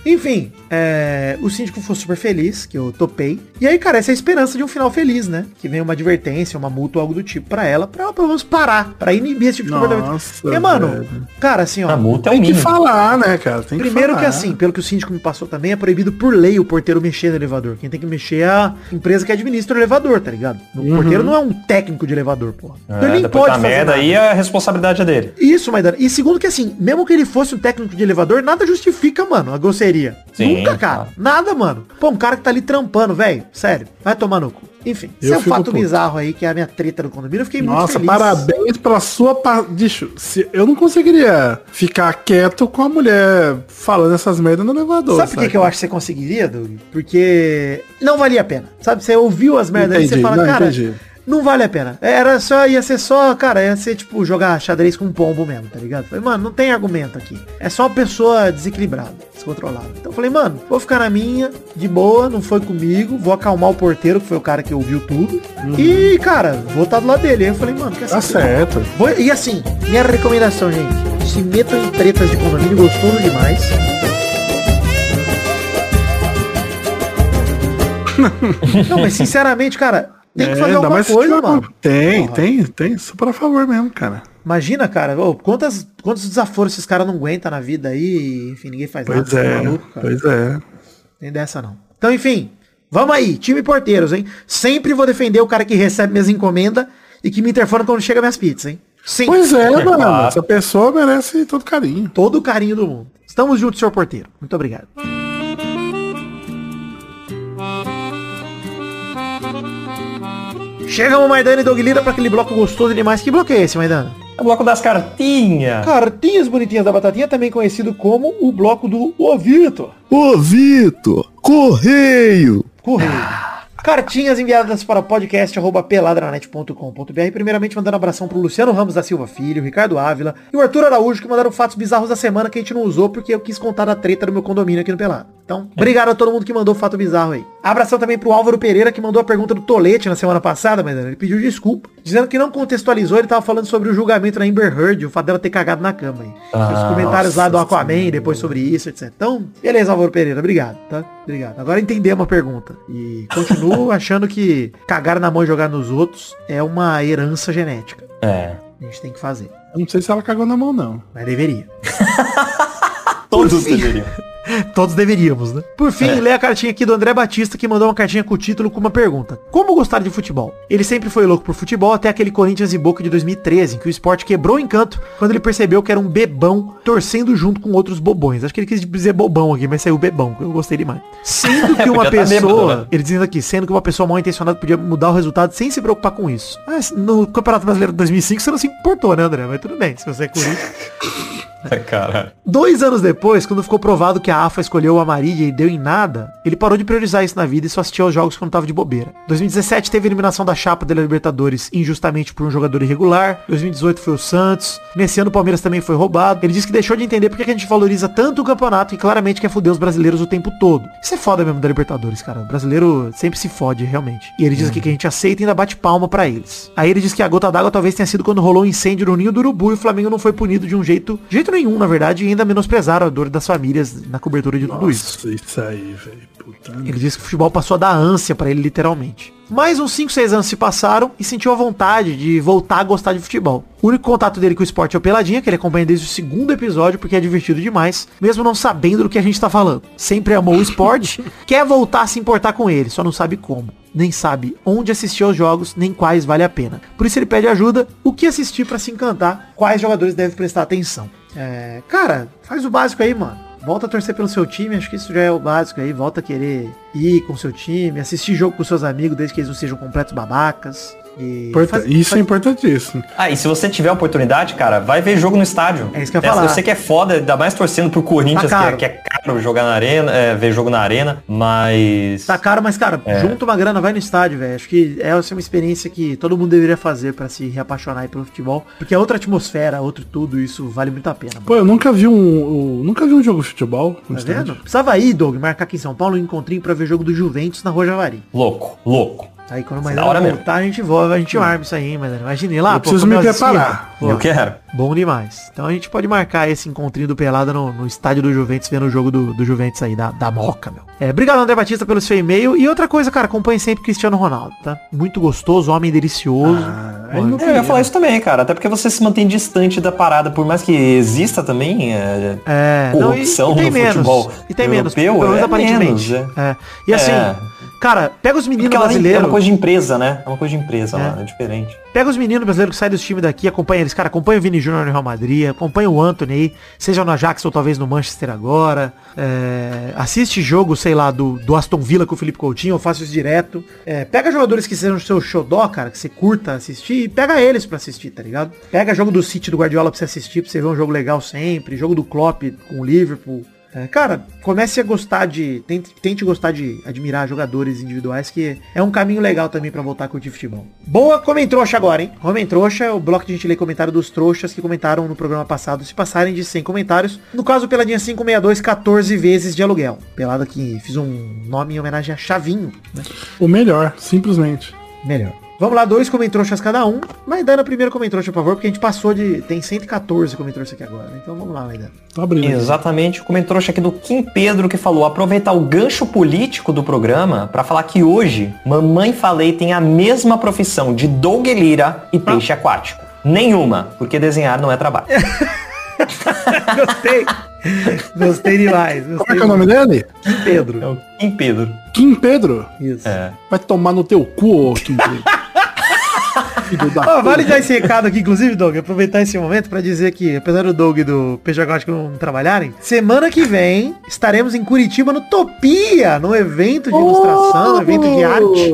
Enfim, é, o síndico foi super feliz, que eu topei. E aí, cara, essa é a esperança de um final feliz, né? Que venha uma advertência, uma multa ou algo do tipo pra ela, pra ela pelo menos parar, pra inibir esse tipo de comportamento. Nossa, Porque, mano, velho. cara, assim, ó. A multa é o Tem que mínimo. falar, né, cara? Tem que Primeiro que assim, pelo que o síndico me passou também, é proibido por lei o porteiro mexer no elevador. Quem tem que mexer é a empresa que administra o elevador, tá ligado? O porteiro não é um técnico de elevador, porra. Então ele É, nem pode da fazer merda nada. aí a responsabilidade é dele. Isso, Maidana. E segundo que assim, mesmo que ele fosse um técnico de elevador, nada justifica, mano, a grosseria. Sim, Nunca, cara. Nada, mano. Pô, um cara que tá ali trampando, velho. Sério. Vai tomar no cu. Enfim, Eu é um fato puto. bizarro aí, que é a minha treta no condomínio. Eu fiquei muito Nossa, feliz. parabéns pela sua... Pa... Bicho, se... eu não conseguiria ficar quieto com a mulher falando essas merdas no elevador. Sabe por que, que eu acho que você conseguiria, Doug? Porque não valia a pena. Sabe, você ouviu as merdas aí e você fala, não, cara, entendi não vale a pena. Era só, ia ser só, cara, ia ser tipo jogar xadrez com um pombo mesmo, tá ligado? Falei, mano, não tem argumento aqui. É só uma pessoa desequilibrada, descontrolada. Então falei, mano, vou ficar na minha, de boa, não foi comigo, vou acalmar o porteiro, que foi o cara que ouviu tudo. Uhum. E, cara, vou estar do lado dele. Aí eu falei, mano, quer tá saber? Tá certo. Vou... e assim, minha recomendação, gente, se metam em tretas de condomínio gostoso demais. Não, mas sinceramente, cara, tem que fazer É, alguma coisa, tiver- mano. Tem, Porra. tem, tem. Super a favor mesmo, cara. Imagina, cara, ô, quantas, quantos desaforos esses caras não aguentam na vida aí, e, enfim, ninguém faz Pois nada, é, tá maluco, cara. pois é. Tem dessa não. Então, enfim, vamos aí, time porteiros, hein? Sempre vou defender o cara que recebe minhas encomendas e que me interfona quando chega minhas pizzas, hein? Sim. Pois é, mano. claro. Essa pessoa merece todo carinho. Todo o carinho do mundo. Estamos juntos, senhor porteiro. Muito obrigado. Chegamos, Maidana e Doug Lira, pra aquele bloco gostoso demais. Que bloco é esse, Maidana? É o bloco das cartinhas. Cartinhas bonitinhas da batatinha, também conhecido como o bloco do Ô Vitor. Ô, Vitor, correio. Correio. Cartinhas enviadas para podcast.peladranet.com.br. Primeiramente, mandando um abração pro Luciano Ramos da Silva Filho, Ricardo Ávila e o Arthur Araújo, que mandaram fatos bizarros da semana que a gente não usou porque eu quis contar da treta do meu condomínio aqui no Pelado. Então, obrigado a todo mundo que mandou fato bizarro aí. Abração também pro Álvaro Pereira, que mandou a pergunta do Tolete na semana passada, mas ele pediu desculpa, dizendo que não contextualizou, ele tava falando sobre o julgamento na Amber Heard, o fato dela ter cagado na cama aí. Os Ah, comentários lá do Aquaman, depois sobre isso, etc. Então, beleza, Álvaro Pereira, obrigado, tá? Obrigado. Agora entendemos a pergunta. E continuo achando que cagar na mão e jogar nos outros é uma herança genética. É. A gente tem que fazer. Eu não sei se ela cagou na mão, não. Mas deveria. Todos deveriam. Todos deveríamos, né? Por fim, lê a cartinha aqui do André Batista, que mandou uma cartinha com o título com uma pergunta. Como gostar de futebol? Ele sempre foi louco por futebol até aquele Corinthians e Boca de 2013, em que o esporte quebrou o encanto quando ele percebeu que era um bebão torcendo junto com outros bobões. Acho que ele quis dizer bobão aqui, mas saiu bebão, que eu gostei demais. Sendo que uma Podia tá pessoa, ele dizendo aqui, sendo que uma pessoa mal intencionada podia mudar o resultado sem se preocupar com isso. Mas no Campeonato Brasileiro de 2005 você não se importou, né, André? Mas tudo bem, se você é Corinthians. Cara. Dois anos depois, quando ficou provado que a AFA escolheu o Amarília e deu em nada, ele parou de priorizar isso na vida e só assistia aos jogos quando tava de bobeira. 2017 teve a eliminação da chapa da Libertadores injustamente por um jogador irregular. 2018 foi o Santos. Nesse ano o Palmeiras também foi roubado. Ele disse que deixou de entender porque que a gente valoriza tanto o campeonato e claramente quer foder os brasileiros o tempo todo. Isso é foda mesmo da Libertadores, cara. O brasileiro sempre se fode, realmente. E ele diz aqui que a gente aceita e ainda bate palma pra eles. Aí ele diz que a gota d'água talvez tenha sido quando rolou um incêndio no ninho do urubu e o Flamengo não foi punido de um jeito, de jeito nenhum, na verdade, e ainda menosprezaram a dor das famílias na cobertura de tudo isso. Nossa, isso aí, velho. Ele disse que o futebol passou a dar ânsia pra ele, literalmente. Mais uns 5, 6 anos se passaram e sentiu a vontade de voltar a gostar de futebol. O único contato dele com o esporte é o Peladinha, que ele acompanha desde o segundo episódio, porque é divertido demais, mesmo não sabendo do que a gente tá falando. Sempre amou o esporte, quer voltar a se importar com ele, só não sabe como. Nem sabe onde assistir aos jogos, nem quais vale a pena. Por isso ele pede ajuda, o que assistir pra se encantar, quais jogadores deve prestar atenção. É, cara, faz o básico aí, mano. Volta a torcer pelo seu time, acho que isso já é o básico aí. Volta a querer ir com seu time, assistir jogo com seus amigos, desde que eles não sejam completos babacas. E faz- Isso é importantíssimo. Ah, e se você tiver a oportunidade, cara, vai ver jogo no estádio. É isso que eu ia falar. Eu sei que é foda, ainda mais torcendo pro Corinthians, Tá que, é, caro. que é caro jogar na arena, é, ver jogo na arena, mas. Tá caro, mas, cara, É. junta uma grana, vai no estádio, velho. Acho que essa é uma experiência que todo mundo deveria fazer pra se reapaixonar aí pelo futebol. Porque é outra atmosfera, outro tudo, isso vale muito a pena. mano. Pô, eu nunca vi um, eu nunca vi um jogo de futebol no Tá estádio. vendo? Precisava ir, Doug, marcar aqui em São Paulo um encontrinho pra ver jogo do Juventus na Rua Javari. Louco, louco. Aí quando mais mesmo. voltar, a gente volta, a gente arma isso aí, hein, mas imagine lá, Eu preciso me preparar. Pô, Eu quero. Bom demais. Então a gente pode marcar esse encontrinho do Pelada no, no estádio do Juventus, vendo o jogo do, do Juventus aí, da, da Moca, meu. É, obrigado, André Batista, pelo seu e-mail. E outra coisa, cara, acompanhe sempre Cristiano Ronaldo, tá? Muito gostoso, homem delicioso. Ah, não Eu ia falar isso também, cara. Até porque você se mantém distante da parada, por mais que exista também é, É, não, e, corrupção e tem no menos. futebol E tem menos, europeu, pelo menos é aparentemente. menos, é. E assim, É. cara, pega os meninos nem- é brasileiros. uma coisa de empresa, né? É uma coisa de empresa É. lá, é diferente. Pega os meninos brasileiros que saem dos times daqui, acompanha eles. Cara, acompanha o Vini Júnior no Real Madrid, acompanha o Anthony aí, seja no Ajax ou talvez no Manchester agora. É, assiste jogo, sei lá, do, do Aston Villa com o Felipe Coutinho, eu faço isso direto. É, pega jogadores que sejam seu xodó, cara, que você curta assistir, e pega eles pra assistir, tá ligado? Pega jogo do City do Guardiola pra você assistir, pra você ver um jogo legal sempre, jogo do Klopp com o Liverpool. É, cara, comece a gostar de. Tente, tente gostar de admirar jogadores individuais, que é um caminho legal também pra voltar a curtir futebol. Boa, Comentrouxa agora, hein? Comentrouxa é o bloco de gente lê comentário dos trouxas que comentaram no programa passado. Se passarem de 100 comentários, no caso, Peladinha 562, 14 vezes de aluguel. Pelada que fiz um nome em homenagem a Chavinho, né? O melhor, simplesmente. Melhor. Vamos lá, dois comentrouxas cada um. Maidana primeiro comentrouxa, por favor, porque a gente passou de... Tem 114 comentrouxas aqui agora? Então vamos lá, Maidana. Tô abrindo. aqui. Exatamente, o comentário aqui do Kim Pedro que falou aproveitar o gancho político do programa pra falar que hoje Mamãe Falei tem a mesma profissão de Doug Lira e peixe aquático. Nenhuma, porque desenhar não é trabalho. Gostei. Gostei demais. Como é Gostei que é o nome dele? Kim Pedro. É o Kim Pedro. Kim Pedro? Isso. É. Vai tomar no teu cu, ô Kim Pedro. Filho da Ó, vale dar esse recado aqui, inclusive, Doug, aproveitar esse momento pra dizer que, apesar do Doug e do Peixe Aquático não trabalharem, semana que vem estaremos em Curitiba no Topia, no evento de ilustração, evento de arte.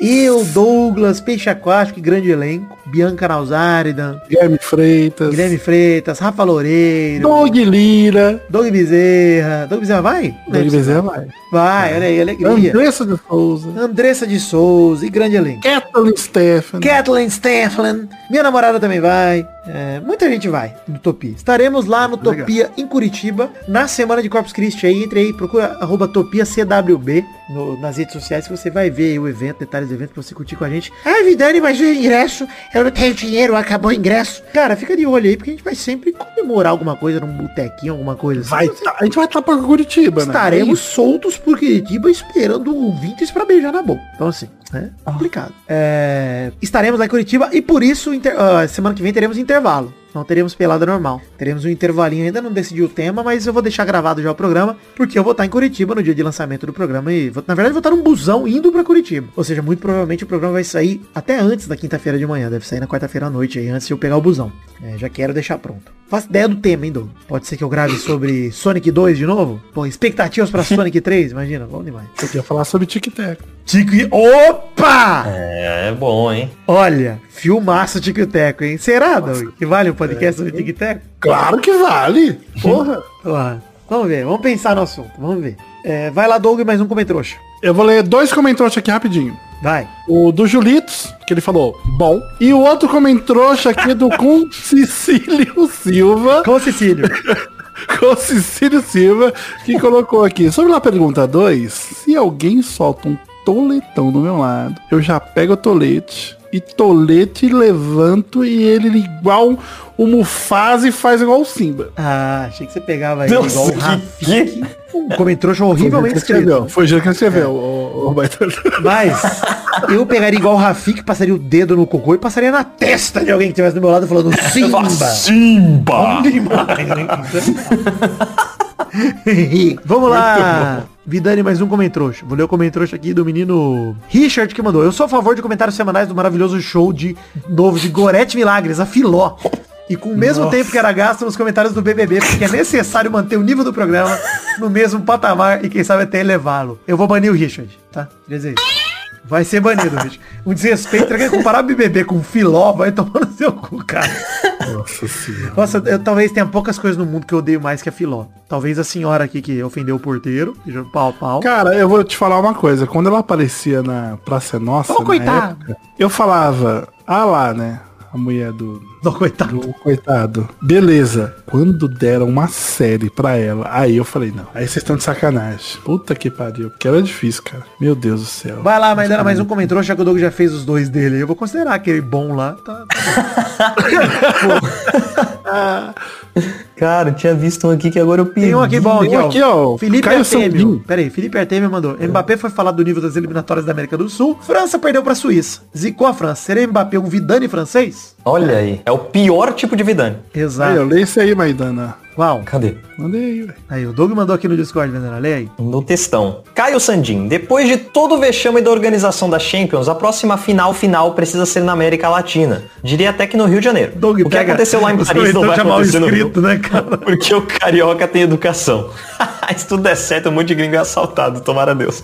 Eu, Douglas, Peixe Aquático e grande elenco, Bianca Nausárida, Guilherme Freitas. Guilherme Freitas, Rafa Loureiro, Doug Lira. Doug Bezerra. Doug Bezerra vai? Doug Bezerra vai. Vai, olha aí, alegria. Andressa de Souza. Andressa de Souza e grande elenco. Kathleen Stephan. Kathleen Stefan, minha namorada também vai. É, muita gente vai no Topia. Estaremos lá no Legal. Topia em Curitiba na semana de Corpus Christi aí. Entre aí, procura arroba Topia CWB no- nas redes sociais que você vai ver aí o evento, detalhes do evento pra você curtir com a gente. Ai, Vidani, mas o ingresso, eu não tenho dinheiro, acabou o ingresso. Cara, fica de olho aí, porque a gente vai sempre comemorar alguma coisa num botequinho, alguma coisa assim. Vai tá- a gente vai estar pra Curitiba, né? Estaremos soltos por Curitiba esperando ouvintes pra beijar na boca. Então assim, é complicado. É, estaremos lá em Curitiba e por isso inter- ah, semana que vem teremos intervalo. Não teremos pelada normal. Teremos um intervalinho, ainda não decidi o tema, mas eu vou deixar gravado já o programa, porque eu vou estar em Curitiba no dia de lançamento do programa e, vou- na verdade, vou estar num busão indo pra Curitiba. Ou seja, muito provavelmente o programa vai sair até antes da quinta-feira de manhã, deve sair na quarta-feira à noite aí, antes de eu pegar o busão. É, já quero deixar pronto. Faço ideia do tema, hein, Doug? Pode ser que eu grave sobre Sonic 2 de novo? Pô, expectativas pra Sonic 3? Imagina, bom demais. Eu queria falar sobre Tic Tac. Tico e... Opa! É, é bom, hein? Olha, filmaço Tico e Teco, hein? Será, Doug? Que vale o podcast sobre Tico e Teco? Claro que vale. Porra. Vamos ver, vamos pensar no assunto, vamos ver. É, vai lá, Doug, mais um comentrouxa. Eu vou ler dois comentários aqui rapidinho. Vai. O do Julitos, que ele falou, bom. E o outro comentrouxa aqui do com Cecílio Silva. Com Cecílio. com Cecílio Silva, que colocou aqui. Sobre a pergunta 2, se alguém solta um toletão do meu lado, eu já pego o tolete e tolete levanto e ele igual o Mufasa e faz igual o Simba. Ah, achei que você pegava ele Nossa, igual o que- Rafik. Um comentrouxa horrivelmente o escreveu. Foi o Jean que escreveu, o, o Baitola. Mas eu pegaria igual o Rafik, passaria o dedo no cocô e passaria na testa de alguém que estivesse do meu lado falando Simba. Simba! Demais? Vamos lá. Vidani, mais um comentrouxa. Vou ler o comentrouxa aqui do menino Richard que mandou. Eu sou a favor de comentários semanais do maravilhoso show de novo de Gorete Milagres, a Filó. E com o mesmo Nossa. tempo que era gasto nos comentários do BBB, porque é necessário manter o nível do programa no mesmo patamar e quem sabe até elevá-lo. Eu vou banir o Richard, tá? Queria dizer isso. Vai ser banido, Richard. Um desrespeito, quer comparar BBB com Filó, vai tomar no seu cu, cara. Nossa senhora. Nossa, eu talvez tenha poucas coisas no mundo que eu odeio mais que a Filó. Talvez a senhora aqui que ofendeu o porteiro, que jogou pau pau. Cara, eu vou te falar uma coisa. Quando ela aparecia na Praça Nossa, Ô, na época, eu falava, ah lá, né? A mulher do, Não, coitado. do coitado. Beleza. Quando deram uma série pra ela, aí eu falei, não. Aí vocês estão de sacanagem. Puta que pariu. Porque era difícil, cara. Meu Deus do céu. Vai lá, mas era mais um comentário, já que o Doug já fez os dois dele. Eu vou considerar aquele bom lá. Tá, tá Cara, eu tinha visto um aqui que agora eu perdi. Tem um aqui bom, aqui, Tem ó. aqui, ó, Felipe Caio Artemio. Pera aí, Felipe Artemio mandou. Mbappé foi falar do nível das eliminatórias da América do Sul. França perdeu pra Suíça. Zicou a França. Seria Mbappé um Vidane francês? Olha aí. É o pior tipo de Vidani. Aí, Exato. ó, lê isso aí, Maidana. Qual? Cadê? Mandei aí, velho. Aí, o Doug mandou aqui no Discord, Vendana. Lê aí. No textão. Caio Sandin, depois de todo o vexame da organização da Champions, a próxima final final precisa ser na América Latina. Diria até que no Rio de Janeiro. Doug, o que aconteceu lá em Paris não vai acontecer no Rio. né, cara? Porque o carioca tem educação. Se tudo der certo, um monte de gringo é assaltado, tomara Deus.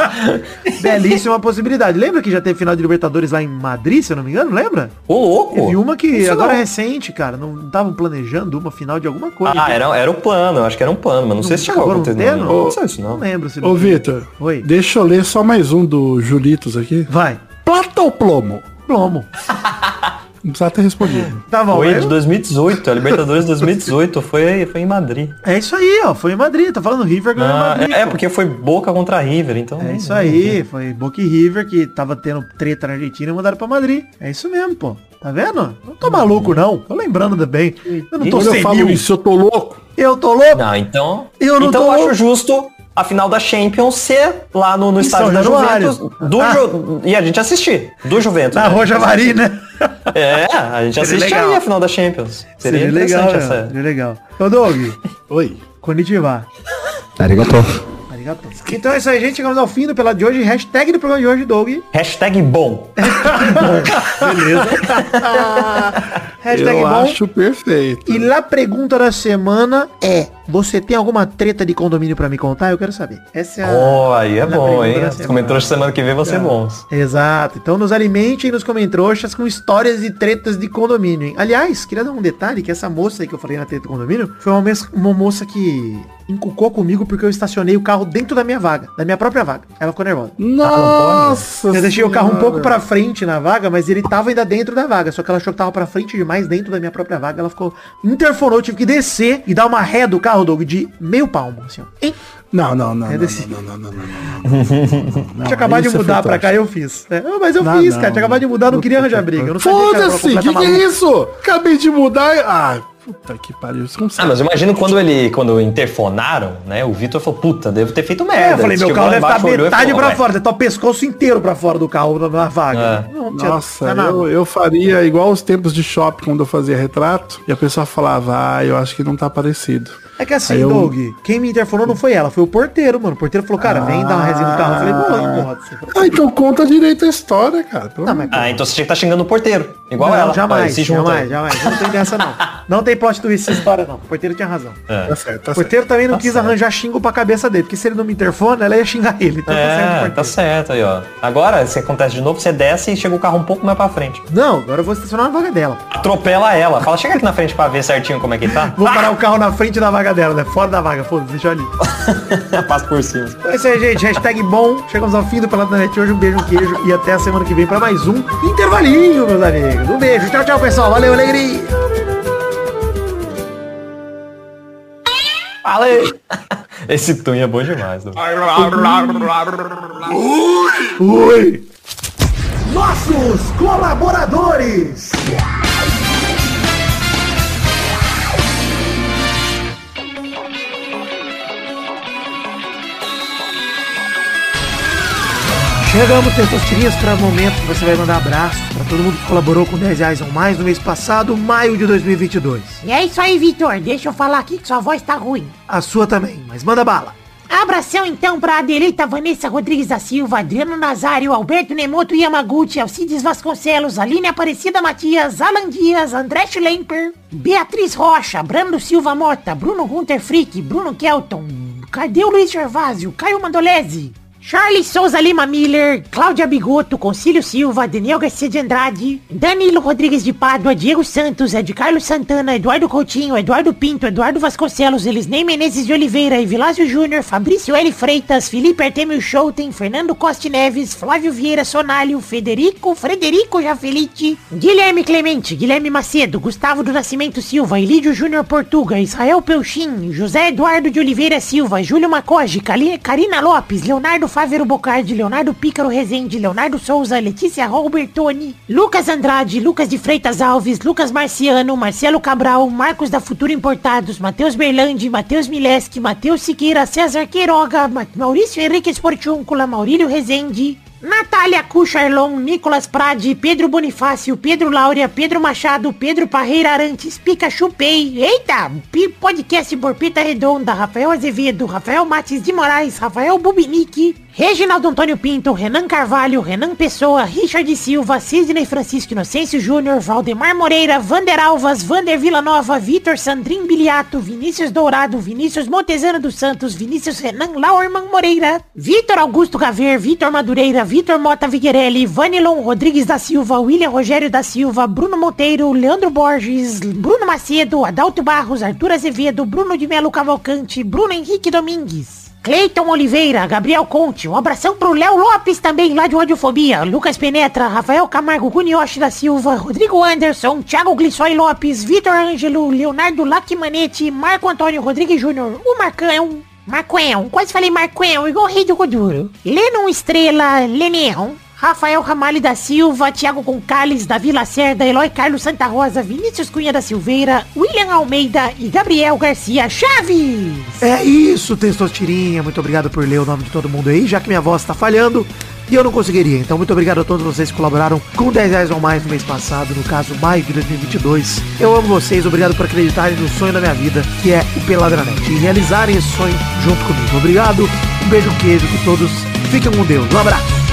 Belíssima possibilidade. Lembra que já teve final de Libertadores lá em Madrid, se eu não me engano? Lembra? Ô, louco! Teve uma que Isso agora não. é recente, cara. Não estavam planejando uma final de alguma coisa. Ah, era, era o plano, eu acho que era um plano, mas não, sei se chegou a não acontecer. Não, não aconteceu isso, Não não. lembro se Ô, Vitor. Oi. Deixa eu ler só mais um do Julitos aqui. Vai. Plata ou plomo? Plomo. Não precisava ter respondido. Tá bom. Foi eu- de 2018, a Libertadores de 2018 foi, foi em Madrid. É isso aí, ó. Foi em Madrid. Tô falando River ganhou Ah, Madrid. é, pô. porque foi Boca contra River, então... É isso aí, foi Boca e River que tava tendo treta na Argentina e mandaram pra Madrid. É isso mesmo, pô. Tá vendo? Não tô maluco, não. Tô lembrando bem. Eu não tô Quando eu falo isso, eu tô louco. Eu tô louco. Não, então... Eu não então tô eu louco. acho justo a final da Champions ser lá no, no estádio da. Juventus. Do Ah. Ju- E a gente assistir. Do Juventus. Na né? Roja Vari, né? É, a gente aí a final da Champions. Seria, Seria legal, interessante essa... Seria legal. Ô, Doug, Oi. konnichiwa. Arigato. Arigato. Então é isso aí, gente. Chegamos ao fim do Pela de hoje. Hashtag do programa de hoje, Doug. Hashtag bom. Hashtag eu bom. acho perfeito. E lá pergunta da semana é: Você tem alguma treta de condomínio pra me contar? Eu quero saber. Essa é a. Oh, aí é bom, hein? Os semana. comentários semana que vem vão ser bons. Exato. Então nos alimentem nos comentroxas com histórias e tretas de condomínio, hein? Aliás, queria dar um detalhe que essa moça aí que eu falei na treta do condomínio foi uma, mes- uma moça que encucou comigo porque eu estacionei o carro dentro da minha vaga, da minha própria vaga. Ela ficou nervosa. Nossa Eu deixei o carro um Senhora. pouco pra frente na vaga, mas ele tava ainda dentro da vaga. Só que ela achou que tava pra frente demais dentro da minha própria vaga. Ela ficou. Interfonou, eu tive que descer e dar uma ré do carro, Doug, de meio palmo, assim, ó. Hein? Não, não, não. É não, desse- não, não, não, não, não, não. Tinha acabado de isso é mudar pra cá e eu fiz. É, ah, mas eu Não, fiz, não, cara. Tinha acabado de mudar, não queria arranjar briga. Foda-se, que que é isso? Acabei de mudar. e- Ah, puta que pariu. Você não Ah, mas eu imagino quando ele, quando interfonaram, né? O Vitor falou, puta, devo ter feito merda. É, eu falei, meu carro deve estar e metade falou, pra "Ué, fora, deve estar o pescoço inteiro pra fora do carro na, na vaga. É. Não, tinha- Nossa, tinha eu, eu faria igual os tempos de shopping quando eu fazia retrato e a pessoa falava, ah, eu acho que não tá parecido. É que assim, eu- Doug, quem me interfonou não foi ela, foi o porteiro, mano. O porteiro falou, cara, vem dar uma resinha no carro. Eu falei, não. Você falou, Ah, então conta direito a história, cara. Não, mas Ah, então você tinha que estar xingando o porteiro. Igual não, ela. jamais, jamais, jamais. Não tem dessa, não. Não tem plot twist essa história, não. O porteiro tinha razão. É. Tá certo, tá O porteiro também não Tá quis certo. arranjar xingo pra cabeça dele, porque se ele não me interfona, ela ia xingar ele. Então tá certo, É, tá certo aí, ó. Agora, se acontece de novo, você desce e chega o carro um pouco mais pra frente. Não, agora eu vou estacionar na vaga dela. Atropela ela. Fala, chega aqui na frente pra ver certinho como é que tá. Vou parar o carro na frente da vaga dela, né? Fora da vaga, foda-se, deixa eu ali. Passa por cima. Então é isso aí, gente. Hashtag bom. Chegamos ao fim do Pelado da Net hoje. Um beijo, um queijo. E até a semana que vem pra mais um intervalinho, meus amigos. Um beijo. Tchau, tchau, pessoal. Valeu, alegria. Fala aí. Esse Tunha é bom demais. né? Oi. Nossos colaboradores. Chegamos, testosterinhas, para o momento que você vai mandar abraço para todo mundo que colaborou com 10 reais ou mais no mês passado, maio de 2022. E é isso aí, Vitor. Deixa eu falar aqui que sua voz tá ruim. A sua também, mas manda bala. Abração então pra Adelita Vanessa Rodrigues da Silva, Adriano Nazário, Alberto Nemoto Yamaguchi, Alcides Vasconcelos, Aline Aparecida Matias, Alan Dias, André Schlemper, Beatriz Rocha, Brando Silva Mota, Bruno Gunter Frick, Bruno Kelton, cadê o Luiz Gervásio, Caio Mandolese, Charles Souza Lima Miller, Cláudia Bigoto, Concílio Silva, Daniel Garcia de Andrade, Danilo Rodrigues de Pádua, Diego Santos, Ed Carlos Santana, Eduardo Coutinho, Eduardo Pinto, Eduardo Vasconcelos, Elisnei Menezes de Oliveira, Evilásio Júnior, Fabrício L. Freitas, Felipe Artemio Schouten, Fernando Costa Neves, Flávio Vieira Sonalho, Federico, Frederico Jafelite, Guilherme Clemente, Guilherme Macedo, Gustavo do Nascimento Silva, Elídio Júnior Portuga, Israel Peuchim, José Eduardo de Oliveira Silva, Júlio Macoge, Karina Lopes, Leonardo Fávero Bocardi, Leonardo Pícaro Rezende, Leonardo Souza, Letícia Robertoni, Lucas Andrade, Lucas de Freitas Alves, Lucas Marciano, Marcelo Cabral, Marcos da Futuro Importados, Matheus Berlandi, Matheus Mileski, Matheus Siqueira, César Queiroga, Ma- Maurício Henrique Esportiúncula, Maurílio Rezende, Natália Cucharlon, Nicolas Prade, Pedro Bonifácio, Pedro Laura, Pedro Machado, Pedro Parreira Arantes, Pikachu Pay, eita, podcast Borpita Redonda, Rafael Azevedo, Rafael Matis de Moraes, Rafael Bubinique, Reginaldo Antônio Pinto, Renan Carvalho, Renan Pessoa, Richard Silva, Sidney Francisco Inocêncio Júnior, Valdemar Moreira, Vander Alvas, Vander Villanova, Vitor Sandrin Biliato, Vinícius Dourado, Vinícius Montezano dos Santos, Vinícius Renan Lauerman Moreira, Vitor Augusto Gaver, Vitor Madureira, Vitor Mota Viguerelli, Vanilon Rodrigues da Silva, William Rogério da Silva, Bruno Monteiro, Leandro Borges, Bruno Macedo, Adalto Barros, Arthur Azevedo, Bruno de Melo Cavalcante, Bruno Henrique Domingues. Cleiton Oliveira, Gabriel Conte, um abração pro Léo Lopes também, lá de Radiofobia, Lucas Penetra, Rafael Camargo, Cunioche da Silva, Rodrigo Anderson, Thiago Glissói Lopes, Vitor Ângelo, Leonardo Lacmanete, Marco Antônio Rodrigues Júnior, o Marcão, Marcoão, quase falei Marcoão, igual o rei do Coduro, Lennon Estrela, Leneão, Rafael Ramalho da Silva, Thiago Concales, Davi Lacerda, Eloy Carlos Santa Rosa, Vinícius Cunha da Silveira, William Almeida e Gabriel Garcia Chaves. É isso, Testostirinha. Muito obrigado por ler o nome de todo mundo aí, já que minha voz tá falhando e eu não conseguiria. Então, muito obrigado a todos vocês que colaboraram com 10 reais ou mais no mês passado, no caso, maio de 2022. Eu amo vocês, obrigado por acreditarem no sonho da minha vida, que é o Peladranet, e realizarem esse sonho junto comigo. Obrigado, um beijo queijo, que todos fiquem com Deus. Um abraço.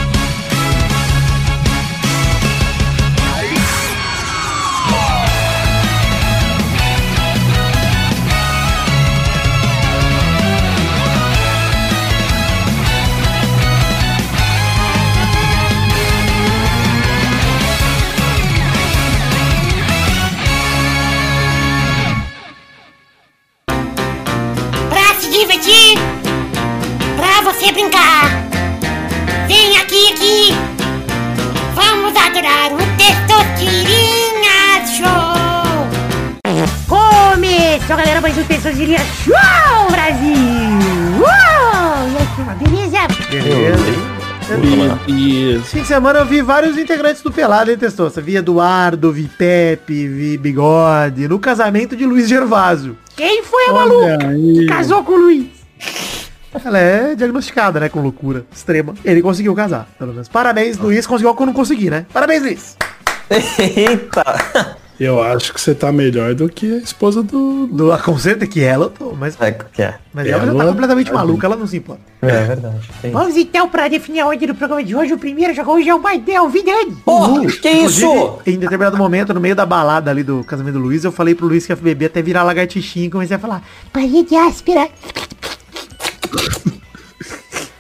Esse fim de semana eu vi vários integrantes do Pelado, hein, Testosta? Vi Eduardo, vi Pepe, vi Bigode, no casamento de Luiz Gervásio. Quem foi a olha maluca aí. que casou com o Luiz? Ela é diagnosticada, né, com loucura extrema. Ele conseguiu casar, pelo menos. Parabéns, Luiz, conseguiu algo que eu não consegui, né? Parabéns, Luiz. Eita! Eu acho que você tá melhor do que a esposa do. Do aconselho que ela, tô, mas, É, que é. mas ela, já Ela- tá completamente maluca, ela não se importa. É verdade. Tem. Vamos então pra definir a ordem do programa de hoje. O primeiro a jogar hoje é o Maidel Vidani. Porra, que isso? Em determinado momento, no meio da balada ali do casamento do Luiz, eu falei pro Luiz que ia beber até virar lagartixinha e comecei a falar. Parede áspera.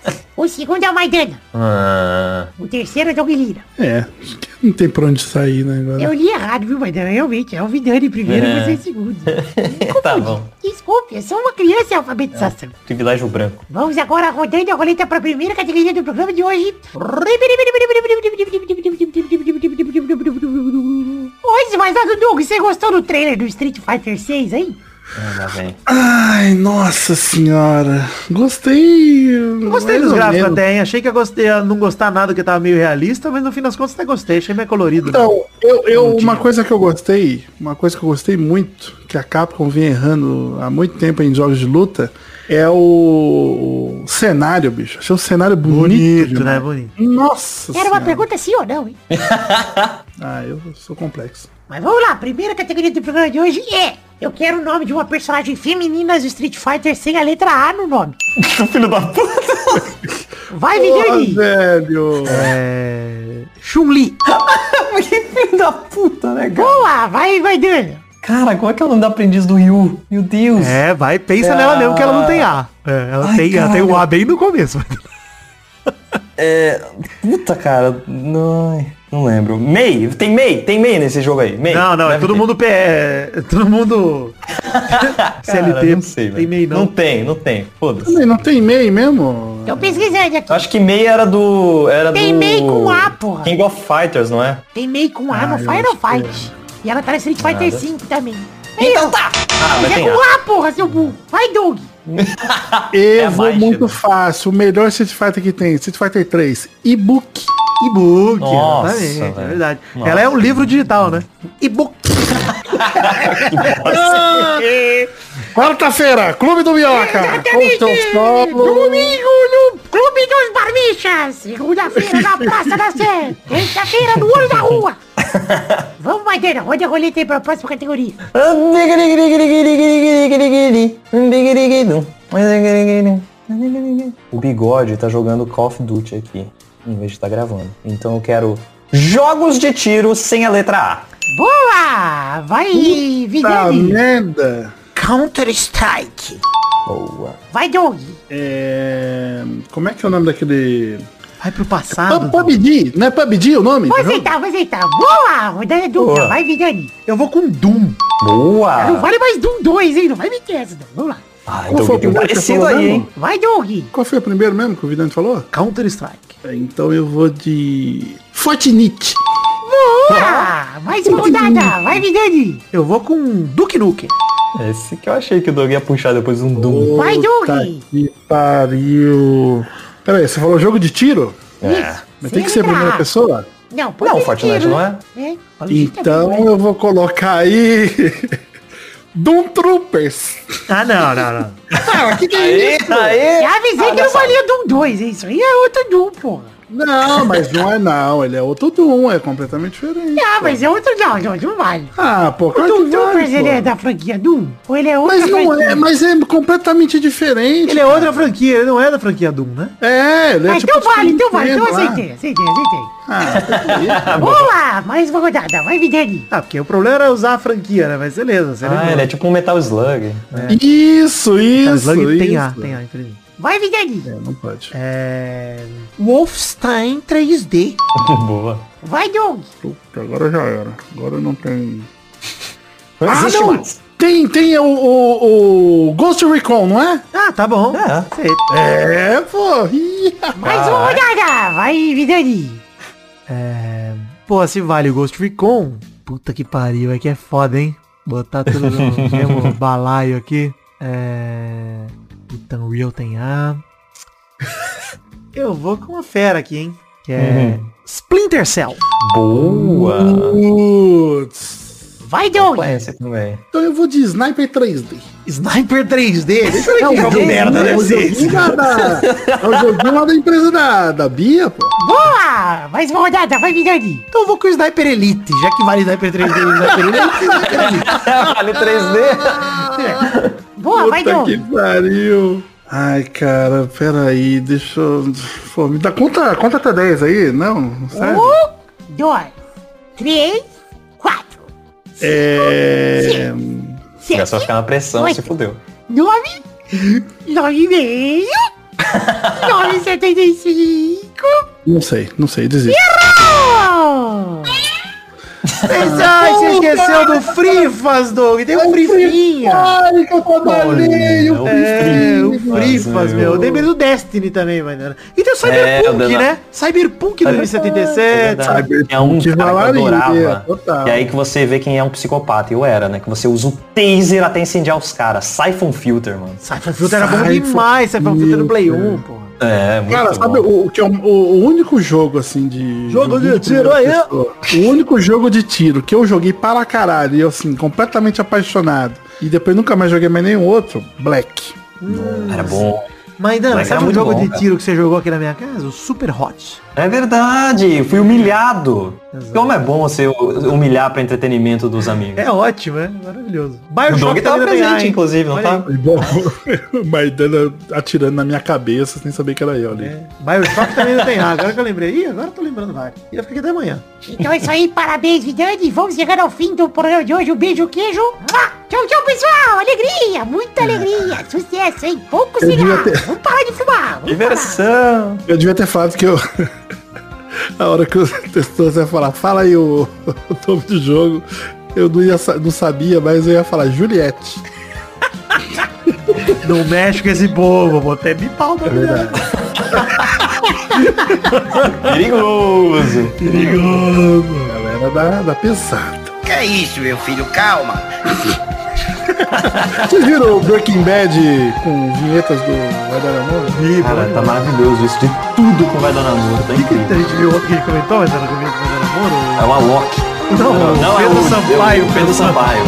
O segundo é o Maidana. Ah, O terceiro é o Guilherme. É, acho que não tem pra onde sair, né? Agora. Eu li errado, viu, Maidana? Realmente, é o Vidani primeiro e É. você em segundo. tá bom. Desculpe, eu sou uma criança em alfabetização. Privilégio branco. Vamos agora rodando a roleta para a primeira categoria do programa de hoje. Oi, mas do Doug, você gostou do trailer do Street Fighter 6 aí? Ah. Ai, nossa senhora. Gostei. Gostei dos gráficos até, hein? Achei que eu gostei, ia não gostar nada que tava meio realista, mas no fim das contas até gostei, achei meio colorido. né? Então, eu, eu, uma coisa que eu gostei, uma coisa que eu gostei muito, que a Capcom vem errando há muito tempo em jogos de luta, é o, cenário, bicho. Achei o cenário bonito. bonito, né? Bonito. Nossa Era uma senhora. pergunta sim ou não, hein? Ah, eu sou complexo. Mas vamos lá, a primeira categoria do programa de hoje é... Eu quero o nome de uma personagem feminina do Street Fighter sem a letra A no nome. Filho da puta. Vai, Vidani! velho. É... Chun-Li. que filho da puta, né, cara? Boa, vai, vai, Dana. Cara, qual é que é o nome da aprendiz do Ryu? Meu Deus. É, vai, pensa É nela a- mesmo que ela não tem A. É, ela, Ai, tem, ela tem o. A bem no começo. É. Puta, cara. Não, não lembro. Mei? Tem Mei? Tem Mei nesse jogo aí? Mei? Não, não, é todo ter. mundo P. É, todo mundo. Cara, CLT. não sei, tem meio não. Não tem, não tem. Foda-se. Não tem e-mail mesmo? Tô pesquisando aqui. Eu Acho que Mei era do. Era Tem do. Mei com A, porra. King of Fighters, não é? Tem meio com A Ah, no eu Final que Fight. E ela tá no Street Fighter Nada. 5 também. Então tá! Ah, Mas mas é tem com A. A, porra, seu burro. Vai, Doug. Eu É muito né? fácil. O melhor Street Fighter que tem. Street Fighter 3. E-book. E-book, Nossa, exatamente, é verdade. Nossa. Ela é um livro digital, né? E-book. Quarta-feira, Clube do Minhoca. Solo. Domingo no Clube dos Barbichas. Segunda-feira na Praça da Sé. Terça-feira no Olho da Rua. Vamos, Madeira. Roda a roleta aí pra próxima categoria. O bigode tá jogando Call of Duty aqui, em vez de estar gravando. Então eu quero jogos de tiro sem a letra A. Boa! Vai, Tá Vidani. merda. Counter-Strike. Boa. Vai, Doug. É... Como é que é o nome daquele... Vai pro passado. Pub- PUBG, não é PUBG o nome? Vou aceitar, vou aceitar. Boa! Rodada dupla. Boa. Vai, Vidani. Eu vou com Doom. Não Boa! vale mais Doom 2, hein? Não vai meter essa, não. Vamos lá. Ah, Qual foi então o tem um primeiro que você parecido falou aí, mesmo? hein? Vai, Doug. Qual foi o primeiro mesmo que o Vidante falou? Counter Strike. É, Então eu vou de... Fortnite. Boa! Mais uma rodada. Vai, Vidani. Eu vou com Duke Nukem. Esse que eu achei que o Doug ia puxar depois um Doom. Vai, Doug. Que pariu. Pera aí, você falou jogo de tiro? É. Mas tem que ser a primeira pessoa? Não, pode Não, ser Fortnite tiro. não é? É. Então eu vou colocar aí... Doom Troopers. Ah, não, não, não. Ah, que que é Aê, isso? aê! Eu avisei que não valia Doom 2, hein? Isso aí é outro Doom, porra. Não, mas não é não. Ele é outro Doom, é completamente diferente. Ah, mas é outro não, não, não vale. Ah, pô, O claro Doom que vale, Troopers, ele é da franquia Doom? Ou ele é outra Mas não franquia? é, mas é completamente diferente. Ele é outra franquia, ele não é da franquia Doom, né? É, ele é Ah, tipo então vale, então vale. Então aceitei, aceitei, aceitei. Ah. Vamos lá, mais uma rodada. Vai, Vidani. Ah, porque o problema era usar a franquia, né? Mas beleza, você Ah, ele é tipo um Metal Slug. Isso, Cara, isso, Slug tem A, isso. tem A, infelizmente. Vai, Vidani. É, não pode. É... Wolfenstein 3D. Boa. Vai, Doug. Puta, agora já era. Agora não tem... Não Ah, não. mais. Tem, tem o, o, o Ghost Recon, não é? Ah, tá bom. É. Sei. É, pô. Mais uma rodada. Vai, Vidani. É... Pô, se vale o Ghost Recon, puta que pariu, é que é foda, hein? Botar tudo no mesmo balaio aqui. É... Puta, Unreal tem A. Eu vou com uma fera aqui, hein? Que é Splinter Cell. Boa. Putz. Vai, Doug. Então eu vou de Sniper 3D. Sniper 3D. Deixa eu ver que jogo é o merda é deve o ser esse. É o joguinho lá da empresa da, da Bia, pô. Boa. Mais uma rodada. Vai, Vidani. Então eu vou com o Sniper Elite. Já que vale Sniper 3D e Sniper Elite, Sniper Elite. Vale 3D. Boa, vai, Puta Doug. que pariu. Ai, cara, peraí, deixa eu... Pô, me dá conta, conta até 10 aí, não? Sério? Um, dois, três, quatro, É... Começou a sete, ficar na pressão, Oito. se fudeu. nove, nove e meio, nove e setenta e cinco. Não sei, não sei, desisto. Oh! Ai, você esqueceu do Frifas, Doug. Tem um Frifinha. Ai, que eu trabalhei, o É, o Frifinha. Frifas, Mas, meu. eu- Lembrei do Destiny também, mano. E tem o É, Cyberpunk, o né? Cyberpunk É 2077. Cyberpunk Tinha um cara que eu adorava. E aí que você vê quem é um psicopata. Eu era, né? Que você usa o taser até incendiar os caras. Siphon Filter, mano. Cypher Filter era bom demais. Cypher Filter no Play Filter. 1, porra. É, muito Cara, bom. sabe o, o que é o, o- único jogo assim de. Jogo de tiro aí. O único jogo de tiro que eu joguei para caralho e eu assim, completamente apaixonado. E depois nunca mais joguei mais nenhum outro, Black. Era bom. Mas, Dan, Mas sabe era um jogo bom, de cara. tiro que você jogou aqui na minha casa? O Super Hot. É verdade, eu fui humilhado. Exato. Como é bom você humilhar para entretenimento dos amigos. É ótimo, é maravilhoso. o Bioshock tava também tem presente, inclusive, não tá? o Maidana atirando na minha cabeça sem saber que era eu ali. É. Bioshock também não tem A. Agora que eu lembrei. Ih, agora eu tô lembrando vai. Ia ficar aqui até amanhã. Então é isso aí, parabéns, Vidani. Vamos chegar ao fim do programa de hoje. Um beijo, queijo. Mua! Tchau, tchau, pessoal. Alegria, muita alegria. Sucesso, hein? Pouco Eu cigarro. ter- Vamos parar de fumar. Vamos Diversão. Eu devia ter falado que eu. A hora que o testou ia falar, fala aí o, o nome do jogo. Eu não, ia, não sabia, mas eu ia falar Juliette. Não mexe com esse povo. Vou até me pau pra verdade. Perigoso. Galera da, da pesada. Que é isso, meu filho? Calma. Vocês viram o Breaking Bad com vinhetas do Vai Dar Amor? Cara, tá maravilhoso isso de tudo com vai dar namoro, tá A incrível. gente viu outro que ele comentou, mas era com o namoro. É o Alok. Não, não, é Pedro Sampaio. o Pedro Sampaio.